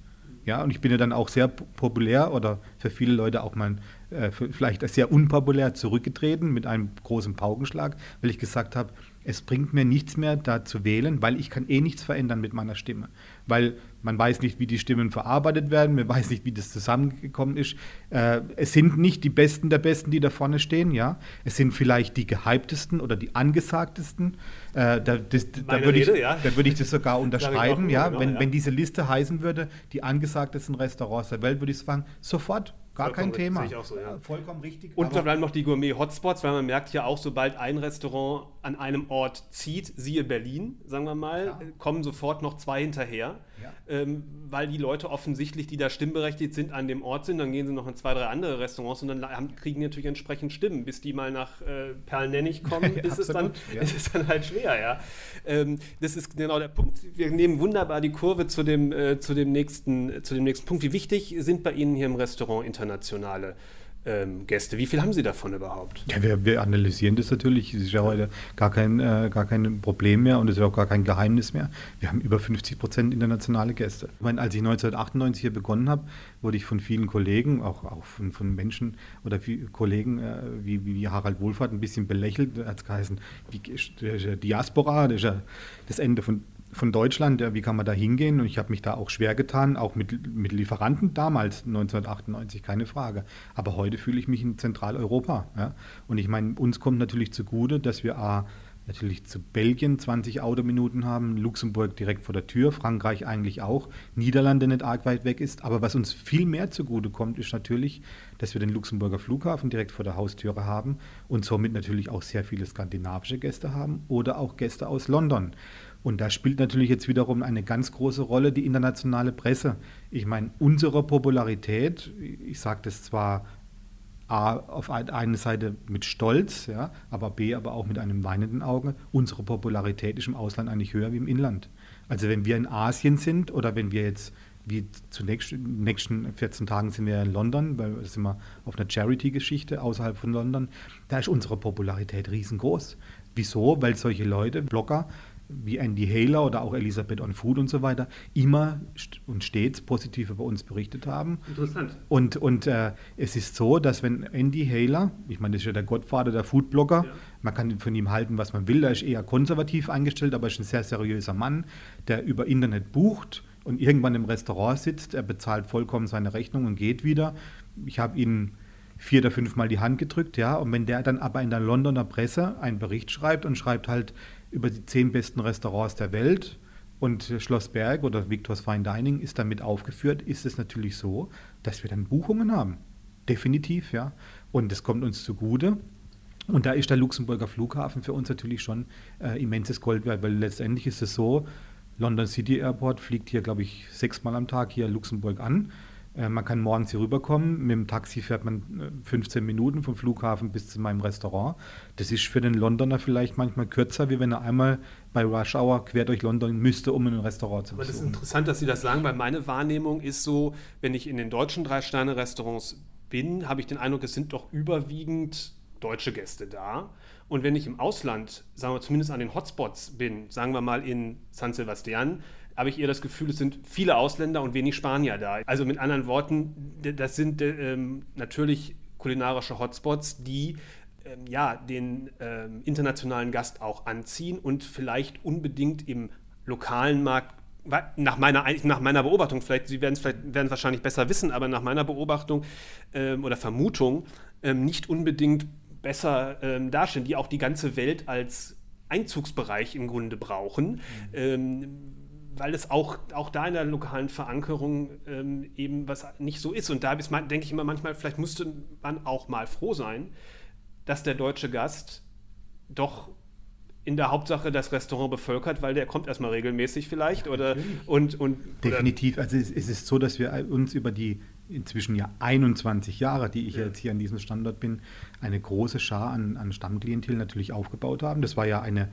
Ja, und ich bin ja dann auch sehr populär oder für viele Leute auch mal äh, vielleicht sehr unpopulär zurückgetreten mit einem großen Paukenschlag, weil ich gesagt habe, es bringt mir nichts mehr, da zu wählen, weil ich kann eh nichts verändern mit meiner Stimme. Weil man weiß nicht, wie die Stimmen verarbeitet werden, man weiß nicht, wie das zusammengekommen ist. Äh, es sind nicht die Besten der Besten, die da vorne stehen, ja. Es sind vielleicht die gehyptesten oder die angesagtesten. Äh, da, das, da würde ich, ja. würd ich, das sogar unterschreiben, ja. Genau, wenn, ja. wenn diese Liste heißen würde, die angesagtesten Restaurants der Welt, würde ich sagen, sofort Gar kein Thema.
So, ja. Vollkommen richtig. Und vor allem noch die Gourmet-Hotspots, weil man merkt ja auch, sobald ein Restaurant an einem Ort zieht, siehe Berlin, sagen wir mal, ja. kommen sofort noch zwei hinterher. Ja. Ähm, weil die Leute offensichtlich, die da stimmberechtigt sind, an dem Ort sind. Dann gehen sie noch in zwei, drei andere Restaurants und dann haben, kriegen die natürlich entsprechend Stimmen. Bis die mal nach äh, Perlnennig <laughs> kommen, ist, es dann, <laughs> ist es dann halt schwer. Ja? Ähm, das ist genau der Punkt. Wir nehmen wunderbar die Kurve zu dem, äh, zu dem, nächsten, zu dem nächsten Punkt. Wie wichtig sind bei Ihnen hier im Restaurant international internationale ähm, Gäste. Wie viel haben Sie davon überhaupt?
Ja, wir, wir analysieren das natürlich. Es ist ja heute gar kein, äh, gar kein Problem mehr und es ist auch gar kein Geheimnis mehr. Wir haben über 50 Prozent internationale Gäste. Ich meine, als ich 1998 hier begonnen habe, wurde ich von vielen Kollegen, auch, auch von, von Menschen oder Kollegen äh, wie, wie Harald Wohlfahrt ein bisschen belächelt. Da hat geheißen, wie, Diaspora, das ist ja das Ende von von Deutschland, wie kann man da hingehen? Und ich habe mich da auch schwer getan, auch mit, mit Lieferanten damals, 1998, keine Frage. Aber heute fühle ich mich in Zentraleuropa. Ja? Und ich meine, uns kommt natürlich zugute, dass wir A, natürlich zu Belgien 20 Autominuten haben, Luxemburg direkt vor der Tür, Frankreich eigentlich auch, Niederlande nicht arg weit weg ist. Aber was uns viel mehr zugute kommt, ist natürlich, dass wir den Luxemburger Flughafen direkt vor der Haustüre haben und somit natürlich auch sehr viele skandinavische Gäste haben oder auch Gäste aus London. Und da spielt natürlich jetzt wiederum eine ganz große Rolle die internationale Presse. Ich meine, unsere Popularität, ich sage das zwar A, auf einer Seite mit Stolz, ja, aber B, aber auch mit einem weinenden Auge, unsere Popularität ist im Ausland eigentlich höher wie im Inland. Also wenn wir in Asien sind oder wenn wir jetzt, wie zunächst, in den nächsten 14 Tagen sind wir in London, weil wir sind wir auf einer Charity-Geschichte außerhalb von London, da ist unsere Popularität riesengroß. Wieso? Weil solche Leute, Blogger, wie Andy Haler oder auch Elisabeth on Food und so weiter immer und stets positiv über uns berichtet haben. Interessant. Und, und äh, es ist so, dass wenn Andy Haler, ich meine, das ist ja der Gottvater der Foodblogger, ja. man kann von ihm halten, was man will, er ist eher konservativ eingestellt, aber ist ein sehr seriöser Mann, der über Internet bucht und irgendwann im Restaurant sitzt, er bezahlt vollkommen seine Rechnung und geht wieder. Ich habe ihn vier oder fünf Mal die Hand gedrückt, ja, und wenn der dann aber in der Londoner Presse einen Bericht schreibt und schreibt halt, über die zehn besten Restaurants der Welt und Schloss Berg oder Victor's Fine Dining ist damit aufgeführt, ist es natürlich so, dass wir dann Buchungen haben. Definitiv, ja. Und es kommt uns zugute. Und da ist der Luxemburger Flughafen für uns natürlich schon äh, immenses Gold wert, weil letztendlich ist es so, London City Airport fliegt hier, glaube ich, sechsmal am Tag hier Luxemburg an. Äh, man kann morgens hier rüberkommen. Mit dem Taxi fährt man 15 äh, Minuten vom Flughafen bis zu meinem Restaurant. Das ist für den Londoner vielleicht manchmal kürzer, wie wenn er einmal bei Rush Hour quer durch London müsste, um in ein Restaurant zu besuchen.
Aber das ist interessant, dass Sie das sagen, weil meine Wahrnehmung ist so, wenn ich in den deutschen Drei-Sterne-Restaurants bin, habe ich den Eindruck, es sind doch überwiegend deutsche Gäste da. Und wenn ich im Ausland, sagen wir zumindest an den Hotspots bin, sagen wir mal in San Sebastian, habe ich eher das Gefühl, es sind viele Ausländer und wenig Spanier da. Also mit anderen Worten, das sind ähm, natürlich kulinarische Hotspots, die ähm, ja, den ähm, internationalen Gast auch anziehen und vielleicht unbedingt im lokalen Markt nach meiner, nach meiner Beobachtung, vielleicht, Sie werden es vielleicht werden wahrscheinlich besser wissen, aber nach meiner Beobachtung ähm, oder Vermutung ähm, nicht unbedingt besser ähm, dastehen, die auch die ganze Welt als Einzugsbereich im Grunde brauchen. Mhm. Ähm, weil es auch, auch da in der lokalen Verankerung ähm, eben was nicht so ist. Und da denke ich immer manchmal, vielleicht müsste man auch mal froh sein, dass der deutsche Gast doch in der Hauptsache das Restaurant bevölkert, weil der kommt erstmal regelmäßig vielleicht oder und, und
definitiv. Also es, es, ist so, dass wir uns über die inzwischen ja 21 Jahre, die ich ja. jetzt hier an diesem Standort bin, eine große Schar an, an Stammklientel natürlich aufgebaut haben. Das war ja eine,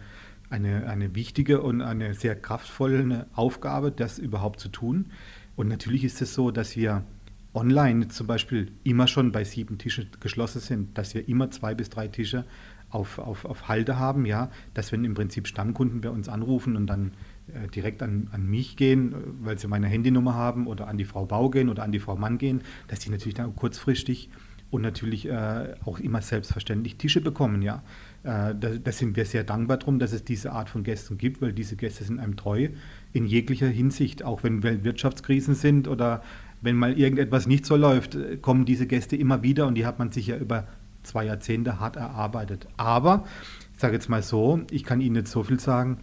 eine, eine wichtige und eine sehr kraftvolle Aufgabe, das überhaupt zu tun. Und natürlich ist es so, dass wir online zum Beispiel immer schon bei sieben Tische geschlossen sind, dass wir immer zwei bis drei Tische auf, auf, auf Halde haben, ja, dass wenn im Prinzip Stammkunden bei uns anrufen und dann äh, direkt an, an mich gehen, weil sie meine Handynummer haben oder an die Frau Bau gehen oder an die Frau Mann gehen, dass die natürlich dann kurzfristig und natürlich äh, auch immer selbstverständlich Tische bekommen, ja. Äh, da, da, sind wir sehr dankbar drum, dass es diese Art von Gästen gibt, weil diese Gäste sind einem treu in jeglicher Hinsicht, auch wenn Weltwirtschaftskrisen sind oder wenn mal irgendetwas nicht so läuft, äh, kommen diese Gäste immer wieder und die hat man sich ja über zwei Jahrzehnte hart erarbeitet. Aber, ich sage jetzt mal so, ich kann Ihnen jetzt so viel sagen,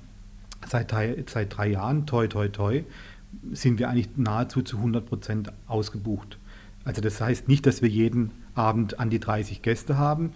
seit seit drei Jahren, toi, toi, toi, sind wir eigentlich nahezu zu 100 Prozent ausgebucht. Also das heißt nicht, dass wir jeden Abend an die 30 Gäste haben.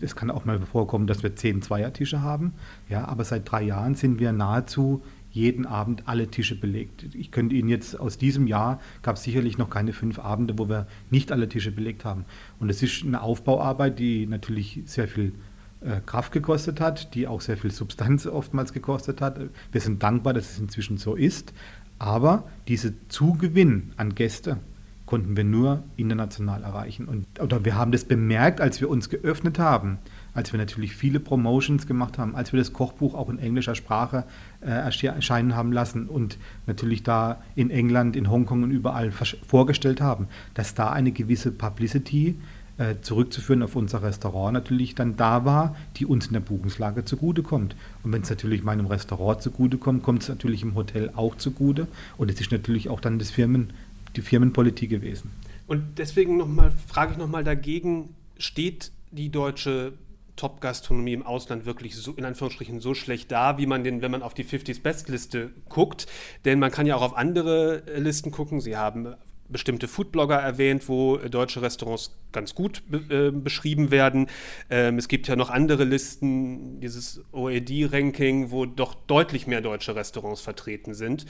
Es kann auch mal vorkommen, dass wir 10 Zweiertische haben. Ja, aber seit drei Jahren sind wir nahezu jeden Abend alle Tische belegt. Ich könnte Ihnen jetzt aus diesem Jahr gab es sicherlich noch keine fünf Abende, wo wir nicht alle Tische belegt haben. Und es ist eine Aufbauarbeit, die natürlich sehr viel äh, Kraft gekostet hat, die auch sehr viel Substanz oftmals gekostet hat. Wir sind dankbar, dass es inzwischen so ist. Aber diese Zugewinn an Gäste konnten wir nur international erreichen. Und, oder wir haben das bemerkt, als wir uns geöffnet haben als wir natürlich viele Promotions gemacht haben, als wir das Kochbuch auch in englischer Sprache äh, erscheinen haben lassen und natürlich da in England, in Hongkong und überall vorgestellt haben, dass da eine gewisse Publicity äh, zurückzuführen auf unser Restaurant natürlich dann da war, die uns in der Buchungslage zugutekommt. Und wenn es natürlich meinem Restaurant zugutekommt, kommt es natürlich im Hotel auch zugute. Und es ist natürlich auch dann das Firmen, die Firmenpolitik gewesen.
Und deswegen noch mal, frage ich nochmal dagegen, steht die deutsche Top-Gastronomie im Ausland wirklich so, in Anführungsstrichen so schlecht da, wie man den, wenn man auf die 50s Best-Liste guckt. Denn man kann ja auch auf andere Listen gucken. Sie haben bestimmte Foodblogger erwähnt, wo deutsche Restaurants ganz gut be äh, beschrieben werden. Ähm, es gibt ja noch andere Listen, dieses OED-Ranking, wo doch deutlich mehr deutsche Restaurants vertreten sind.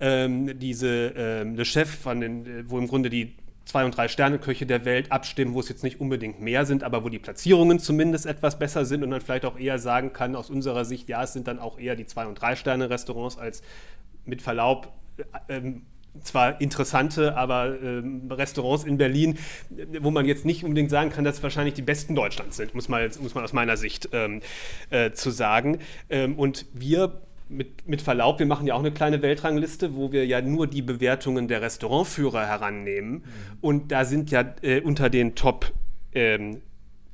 Ähm, diese ähm, Le Chef, den, wo im Grunde die zwei- und drei Sterne-Köche der Welt abstimmen, wo es jetzt nicht unbedingt mehr sind, aber wo die Platzierungen zumindest etwas besser sind und man vielleicht auch eher sagen kann, aus unserer Sicht, ja, es sind dann auch eher die zwei- und drei Sterne-Restaurants als mit Verlaub. Äh, ähm, zwar interessante, aber ähm, Restaurants in Berlin, wo man jetzt nicht unbedingt sagen kann, dass es wahrscheinlich die besten Deutschlands sind, muss man, muss man aus meiner Sicht ähm, äh, zu sagen. Ähm, und wir mit, mit Verlaub, wir machen ja auch eine kleine Weltrangliste, wo wir ja nur die Bewertungen der Restaurantführer herannehmen. Mhm. Und da sind ja äh, unter den Top ähm,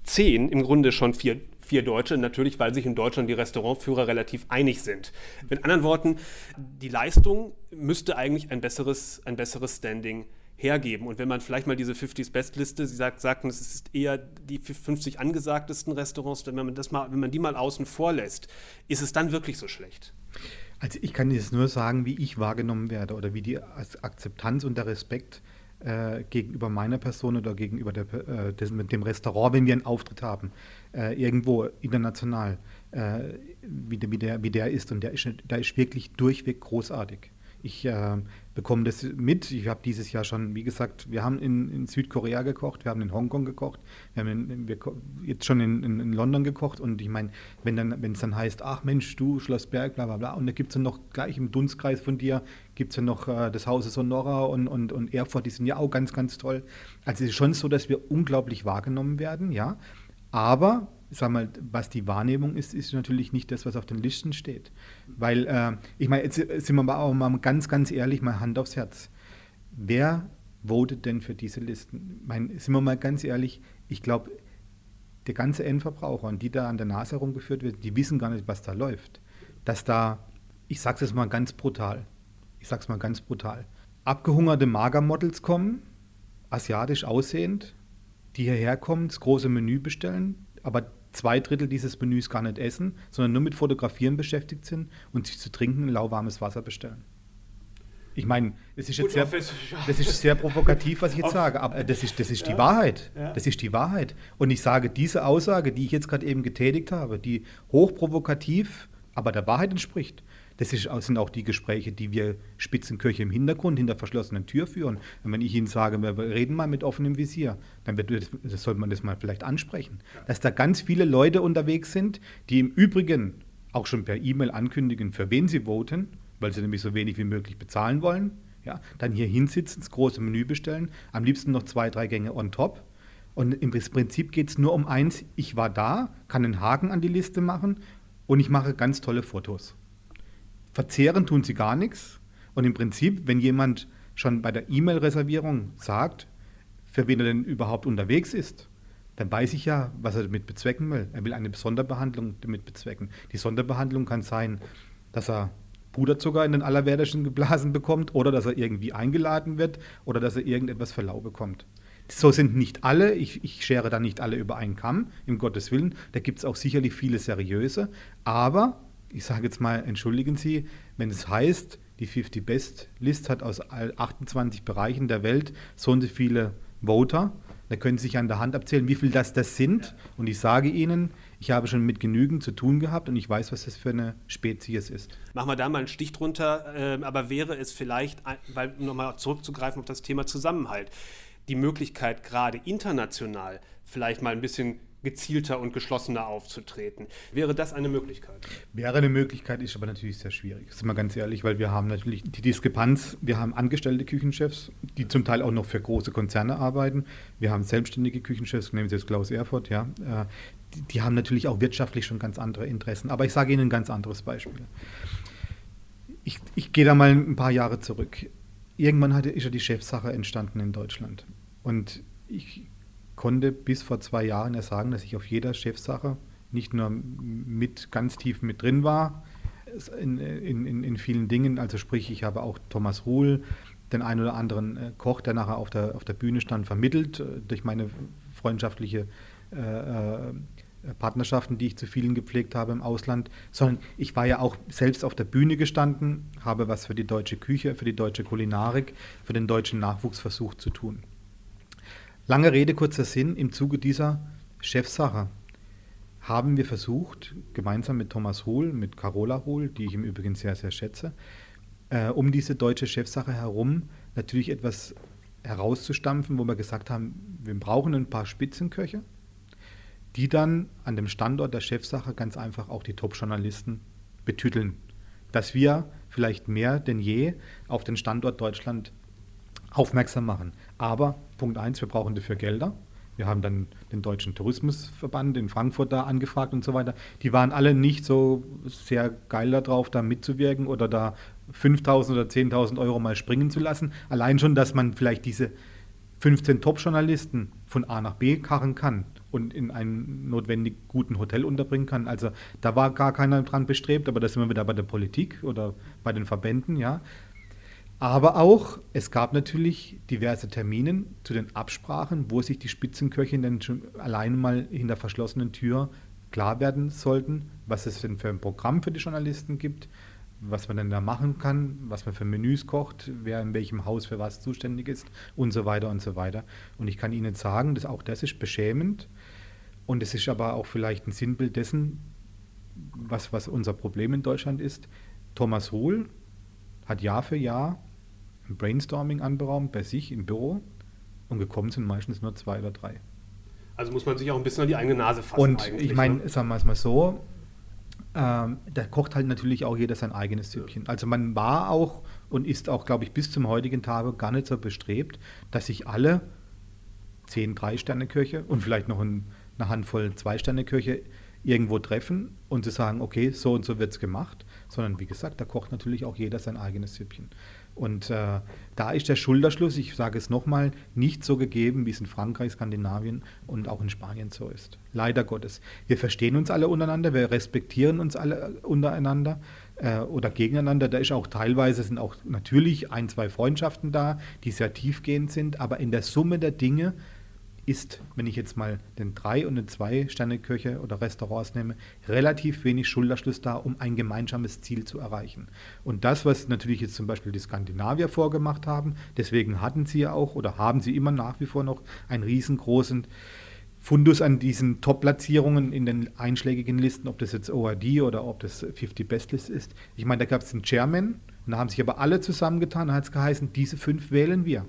10 im Grunde schon vier, vier Deutsche, natürlich, weil sich in Deutschland die Restaurantführer relativ einig sind. Mit anderen Worten, die Leistung müsste eigentlich ein besseres, ein besseres Standing hergeben. Und wenn man vielleicht mal diese 50s Bestliste, Sie sagt, sagten, es ist eher die 50 angesagtesten Restaurants, wenn man, das mal, wenn man die mal außen vor lässt, ist es dann wirklich so schlecht?
Also ich kann jetzt nur sagen, wie ich wahrgenommen werde oder wie die Akzeptanz und der Respekt äh, gegenüber meiner Person oder gegenüber der, äh, des, dem Restaurant, wenn wir einen Auftritt haben, äh, irgendwo international, äh, wie, der, wie, der, wie der ist. Und der ist, der ist wirklich durchweg großartig. Ich äh, bekomme das mit. Ich habe dieses Jahr schon, wie gesagt, wir haben in, in, Südkorea gekocht, wir haben in Hongkong gekocht, wir haben in, wir jetzt schon in, in, London gekocht. Und ich meine, wenn dann, wenn es dann heißt, ach Mensch, du Schlossberg, bla bla bla, und da gibt es dann noch gleich im Dunstkreis von dir, gibt es ja noch äh, das Haus Sonora und, und, und Erfurt, die sind ja auch ganz, ganz toll. Also es ist schon so, dass wir unglaublich wahrgenommen werden, ja. Aber sag mal, was die Wahrnehmung ist, ist natürlich nicht das, was auf den Listen steht. Weil, äh, ich meine, jetzt sind wir aber auch mal ganz, ganz ehrlich, mal Hand aufs Herz. Wer votet denn für diese Listen? Ich meine, sind wir mal ganz ehrlich, ich glaube, der ganze Endverbraucher und die da an der Nase herumgeführt werden, die wissen gar nicht, was da läuft. Dass da, ich sag's jetzt mal ganz brutal, ich sag's mal ganz brutal, abgehungerte Magermodels kommen, asiatisch aussehend, die hierher kommen, das große Menü bestellen, aber zwei Drittel dieses Menüs gar nicht essen, sondern nur mit Fotografieren beschäftigt sind und sich zu trinken lauwarmes Wasser bestellen. Ich meine, das ist jetzt sehr, das ist sehr provokativ, was ich jetzt sage, aber das ist, das ist die Wahrheit. Das ist die Wahrheit. Und ich sage, diese Aussage, die ich jetzt gerade eben getätigt habe, die hochprovokativ aber der Wahrheit entspricht. Das ist, sind auch die Gespräche, die wir Spitzenköche im Hintergrund hinter verschlossenen Tür führen. Und wenn ich Ihnen sage, wir reden mal mit offenem Visier, dann wird, das, sollte man das mal vielleicht ansprechen. Dass da ganz viele Leute unterwegs sind, die im Übrigen auch schon per E-Mail ankündigen, für wen sie voten, weil sie nämlich so wenig wie möglich bezahlen wollen. Ja, dann hier hinsitzen, das große Menü bestellen, am liebsten noch zwei, drei Gänge on top. Und im Prinzip geht es nur um eins, ich war da, kann einen Haken an die Liste machen und ich mache ganz tolle Fotos. Verzehren tun sie gar nichts. Und im Prinzip, wenn jemand schon bei der E-Mail-Reservierung sagt, für wen er denn überhaupt unterwegs ist, dann weiß ich ja, was er damit bezwecken will. Er will eine Sonderbehandlung damit bezwecken. Die Sonderbehandlung kann sein, dass er Puderzucker in den Allerwertesten geblasen bekommt oder dass er irgendwie eingeladen wird oder dass er irgendetwas für lau bekommt. So sind nicht alle, ich, ich schere da nicht alle über einen Kamm, im Gottes Willen. Da gibt es auch sicherlich viele seriöse, aber ich sage jetzt mal, entschuldigen Sie, wenn es heißt, die 50 Best List hat aus 28 Bereichen der Welt so und so viele Voter, da können Sie sich an der Hand abzählen, wie viel das das sind. Und ich sage Ihnen, ich habe schon mit genügend zu tun gehabt und ich weiß, was das für eine Spezies ist.
Machen wir da mal einen Stich drunter, äh, aber wäre es vielleicht, weil nochmal zurückzugreifen auf das Thema Zusammenhalt, die Möglichkeit gerade international vielleicht mal ein bisschen gezielter und geschlossener aufzutreten. Wäre das eine Möglichkeit?
Wäre eine Möglichkeit, ist aber natürlich sehr schwierig. Sind wir ganz ehrlich, weil wir haben natürlich die Diskrepanz. Wir haben angestellte Küchenchefs, die zum Teil auch noch für große Konzerne arbeiten. Wir haben selbstständige Küchenchefs, nehmen Sie jetzt Klaus Erfurt, ja. Äh, die, haben natürlich auch wirtschaftlich schon ganz andere Interessen. Aber ich sage Ihnen ein ganz anderes Beispiel. Ich, ich gehe da mal ein paar Jahre zurück. Irgendwann hatte, ist ja die Chefsache entstanden in Deutschland. Und ich konnte bis vor zwei Jahren ja sagen, dass ich auf jeder Chefsache nicht nur mit ganz tief mit drin war in, in, in vielen Dingen. Also sprich, ich habe auch Thomas Ruhl, den einen oder anderen äh, Koch, der nachher auf der, auf der Bühne stand, vermittelt äh, durch meine freundschaftliche äh, äh, Partnerschaften, die ich zu vielen gepflegt habe im Ausland, sondern ich war ja auch selbst auf der Bühne gestanden, habe was für die deutsche Küche, für die deutsche Kulinarik, für den deutschen Nachwuchs versucht zu tun. Lange Rede, kurzer Sinn, im Zuge dieser Chefsache haben wir versucht, gemeinsam mit Thomas Hohl, mit Carola Hohl, die ich im Übrigen sehr, sehr schätze, äh, um diese deutsche Chefsache herum natürlich etwas herauszustampfen, wo wir gesagt haben, wir brauchen ein paar Spitzenköche, die dann an dem Standort der Chefsache ganz einfach auch die Top-Journalisten betüteln. Dass wir vielleicht mehr denn je auf den Standort Deutschland aufmerksam machen. Aber Punkt eins, wir brauchen dafür Gelder. Wir haben dann den Deutschen Tourismusverband in Frankfurt da angefragt und so weiter. Die waren alle nicht so sehr geil darauf, da mitzuwirken oder da 5.000 oder 10.000 Euro mal springen zu lassen. Allein schon, dass man vielleicht diese 15 Top-Journalisten von A nach B karren kann und in einem notwendig guten Hotel unterbringen kann. Also da war gar keiner dran bestrebt, aber da sind wir wieder bei der Politik oder bei den Verbänden, ja. Aber auch, es gab natürlich diverse Termine zu den Absprachen, wo sich die Spitzenköchin dann schon alleine mal hinter verschlossenen Tür klar werden sollten, was es denn für ein Programm für die Journalisten gibt, was man denn da machen kann, was man für Menüs kocht, wer in welchem Haus für was zuständig ist und so weiter und so weiter. Und ich kann Ihnen sagen, dass auch das ist beschämend und es ist aber auch vielleicht ein Sinnbild dessen, was, was unser Problem in Deutschland ist. Thomas Hohl hat Jahr für Jahr ein Brainstorming anberaumt bei sich im Büro und gekommen sind meistens nur zwei oder drei.
Also muss man sich auch ein bisschen an die eigene Nase fassen.
Und ich meine, ne? sagen wir es mal so, ähm, da kocht halt natürlich auch jeder sein eigenes Süppchen. Also man war auch und ist auch, glaube ich, bis zum heutigen Tage gar nicht so bestrebt, dass sich alle zehn Drei-Sterne-Köche und vielleicht noch ein, eine Handvoll Zwei-Sterne-Köche irgendwo treffen und zu sagen, okay, so und so wird es gemacht, sondern wie gesagt, da kocht natürlich auch jeder sein eigenes Süppchen. Und äh, da ist der Schulterschluss, ich sage es nochmal, nicht so gegeben, wie es in Frankreich, Skandinavien und auch in Spanien so ist. Leider Gottes. Wir verstehen uns alle untereinander, wir respektieren uns alle untereinander äh, oder gegeneinander. Da ist auch teilweise sind auch natürlich ein, zwei Freundschaften da, die sehr tiefgehend sind, aber in der Summe der Dinge ist, wenn ich jetzt mal den drei und den zwei Sterne Köche oder Restaurants nehme, relativ wenig Schulterschluss da, um ein gemeinsames Ziel zu erreichen. Und das, was natürlich jetzt zum Beispiel die Skandinavier vorgemacht haben, deswegen hatten sie ja auch oder haben sie immer nach wie vor noch einen riesengroßen Fundus an diesen Top-Platzierungen in den einschlägigen Listen, ob das jetzt ORD oder ob das 50 Best List ist. Ich meine, da gab es einen Chairman und da haben sich aber alle zusammengetan und hat es geheißen, diese fünf wählen wir.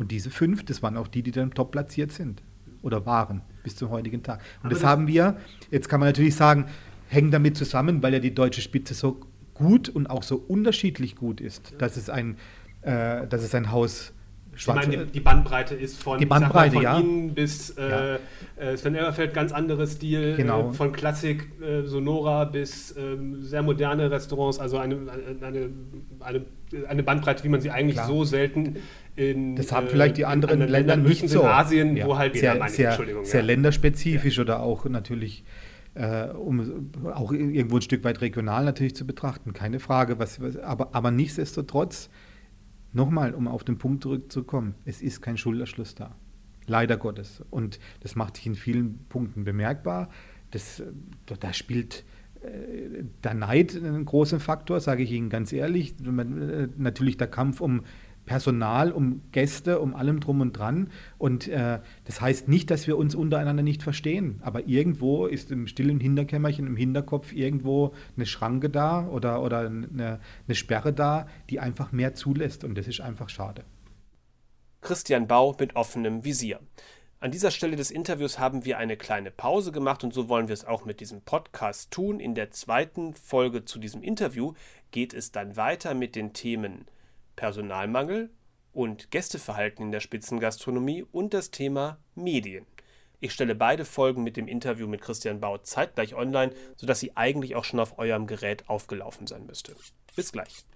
Und diese fünf, das waren auch die, die dann top platziert sind oder waren bis zum heutigen Tag. Und das, das haben wir, jetzt kann man natürlich sagen, hängen damit zusammen, weil ja die deutsche Spitze so gut und auch so unterschiedlich gut ist, dass es ein, äh, dass es ein Haus
Schwarz, ich meine, die, Bandbreite ist von,
die Bandbreite,
mal,
von ja.
Ihnen bis äh, ja. Äh, Sven Elberfeld, ganz anderes Stil,
genau.
äh, von Klassik, äh, Sonora bis ähm, sehr moderne Restaurants, also eine, eine, eine, eine, Bandbreite, wie man sie eigentlich Klar. so selten in
Das haben vielleicht die anderen Länder nicht so.
In Asien,
ja.
wo halt
sehr, meine, sehr, sehr länderspezifisch oder auch natürlich äh, um auch irgendwo ein Stück weit regional natürlich zu betrachten, keine Frage. Was, was, aber, aber nichtsdestotrotz, nochmal, um auf den Punkt zurückzukommen, es ist kein Schulterschluss da. Leider Gottes. Und das macht sich in vielen Punkten bemerkbar. Das, da spielt äh, der Neid einen großen Faktor, sage ich Ihnen ganz ehrlich. Äh, natürlich der Kampf um Personal, um Gäste, um allem drum und dran. Und äh, das heißt nicht, dass wir uns untereinander nicht verstehen. Aber irgendwo ist im stillen Hinterkämmerchen, im Hinterkopf irgendwo eine Schranke da oder, oder eine, eine Sperre da, die einfach mehr zulässt. Und das ist einfach schade.
Christian Bau mit offenem Visier. An dieser Stelle des Interviews haben wir eine kleine Pause gemacht und so wollen wir es auch mit diesem Podcast tun. In der zweiten Folge zu diesem Interview geht es dann weiter mit den Themen Personalmangel und Gästeverhalten in der Spitzengastronomie und das Thema Medien. Ich stelle beide Folgen mit dem Interview mit Christian Bau zeitgleich online, sodass sie eigentlich auch schon auf eurem Gerät aufgelaufen sein müsste. Bis gleich.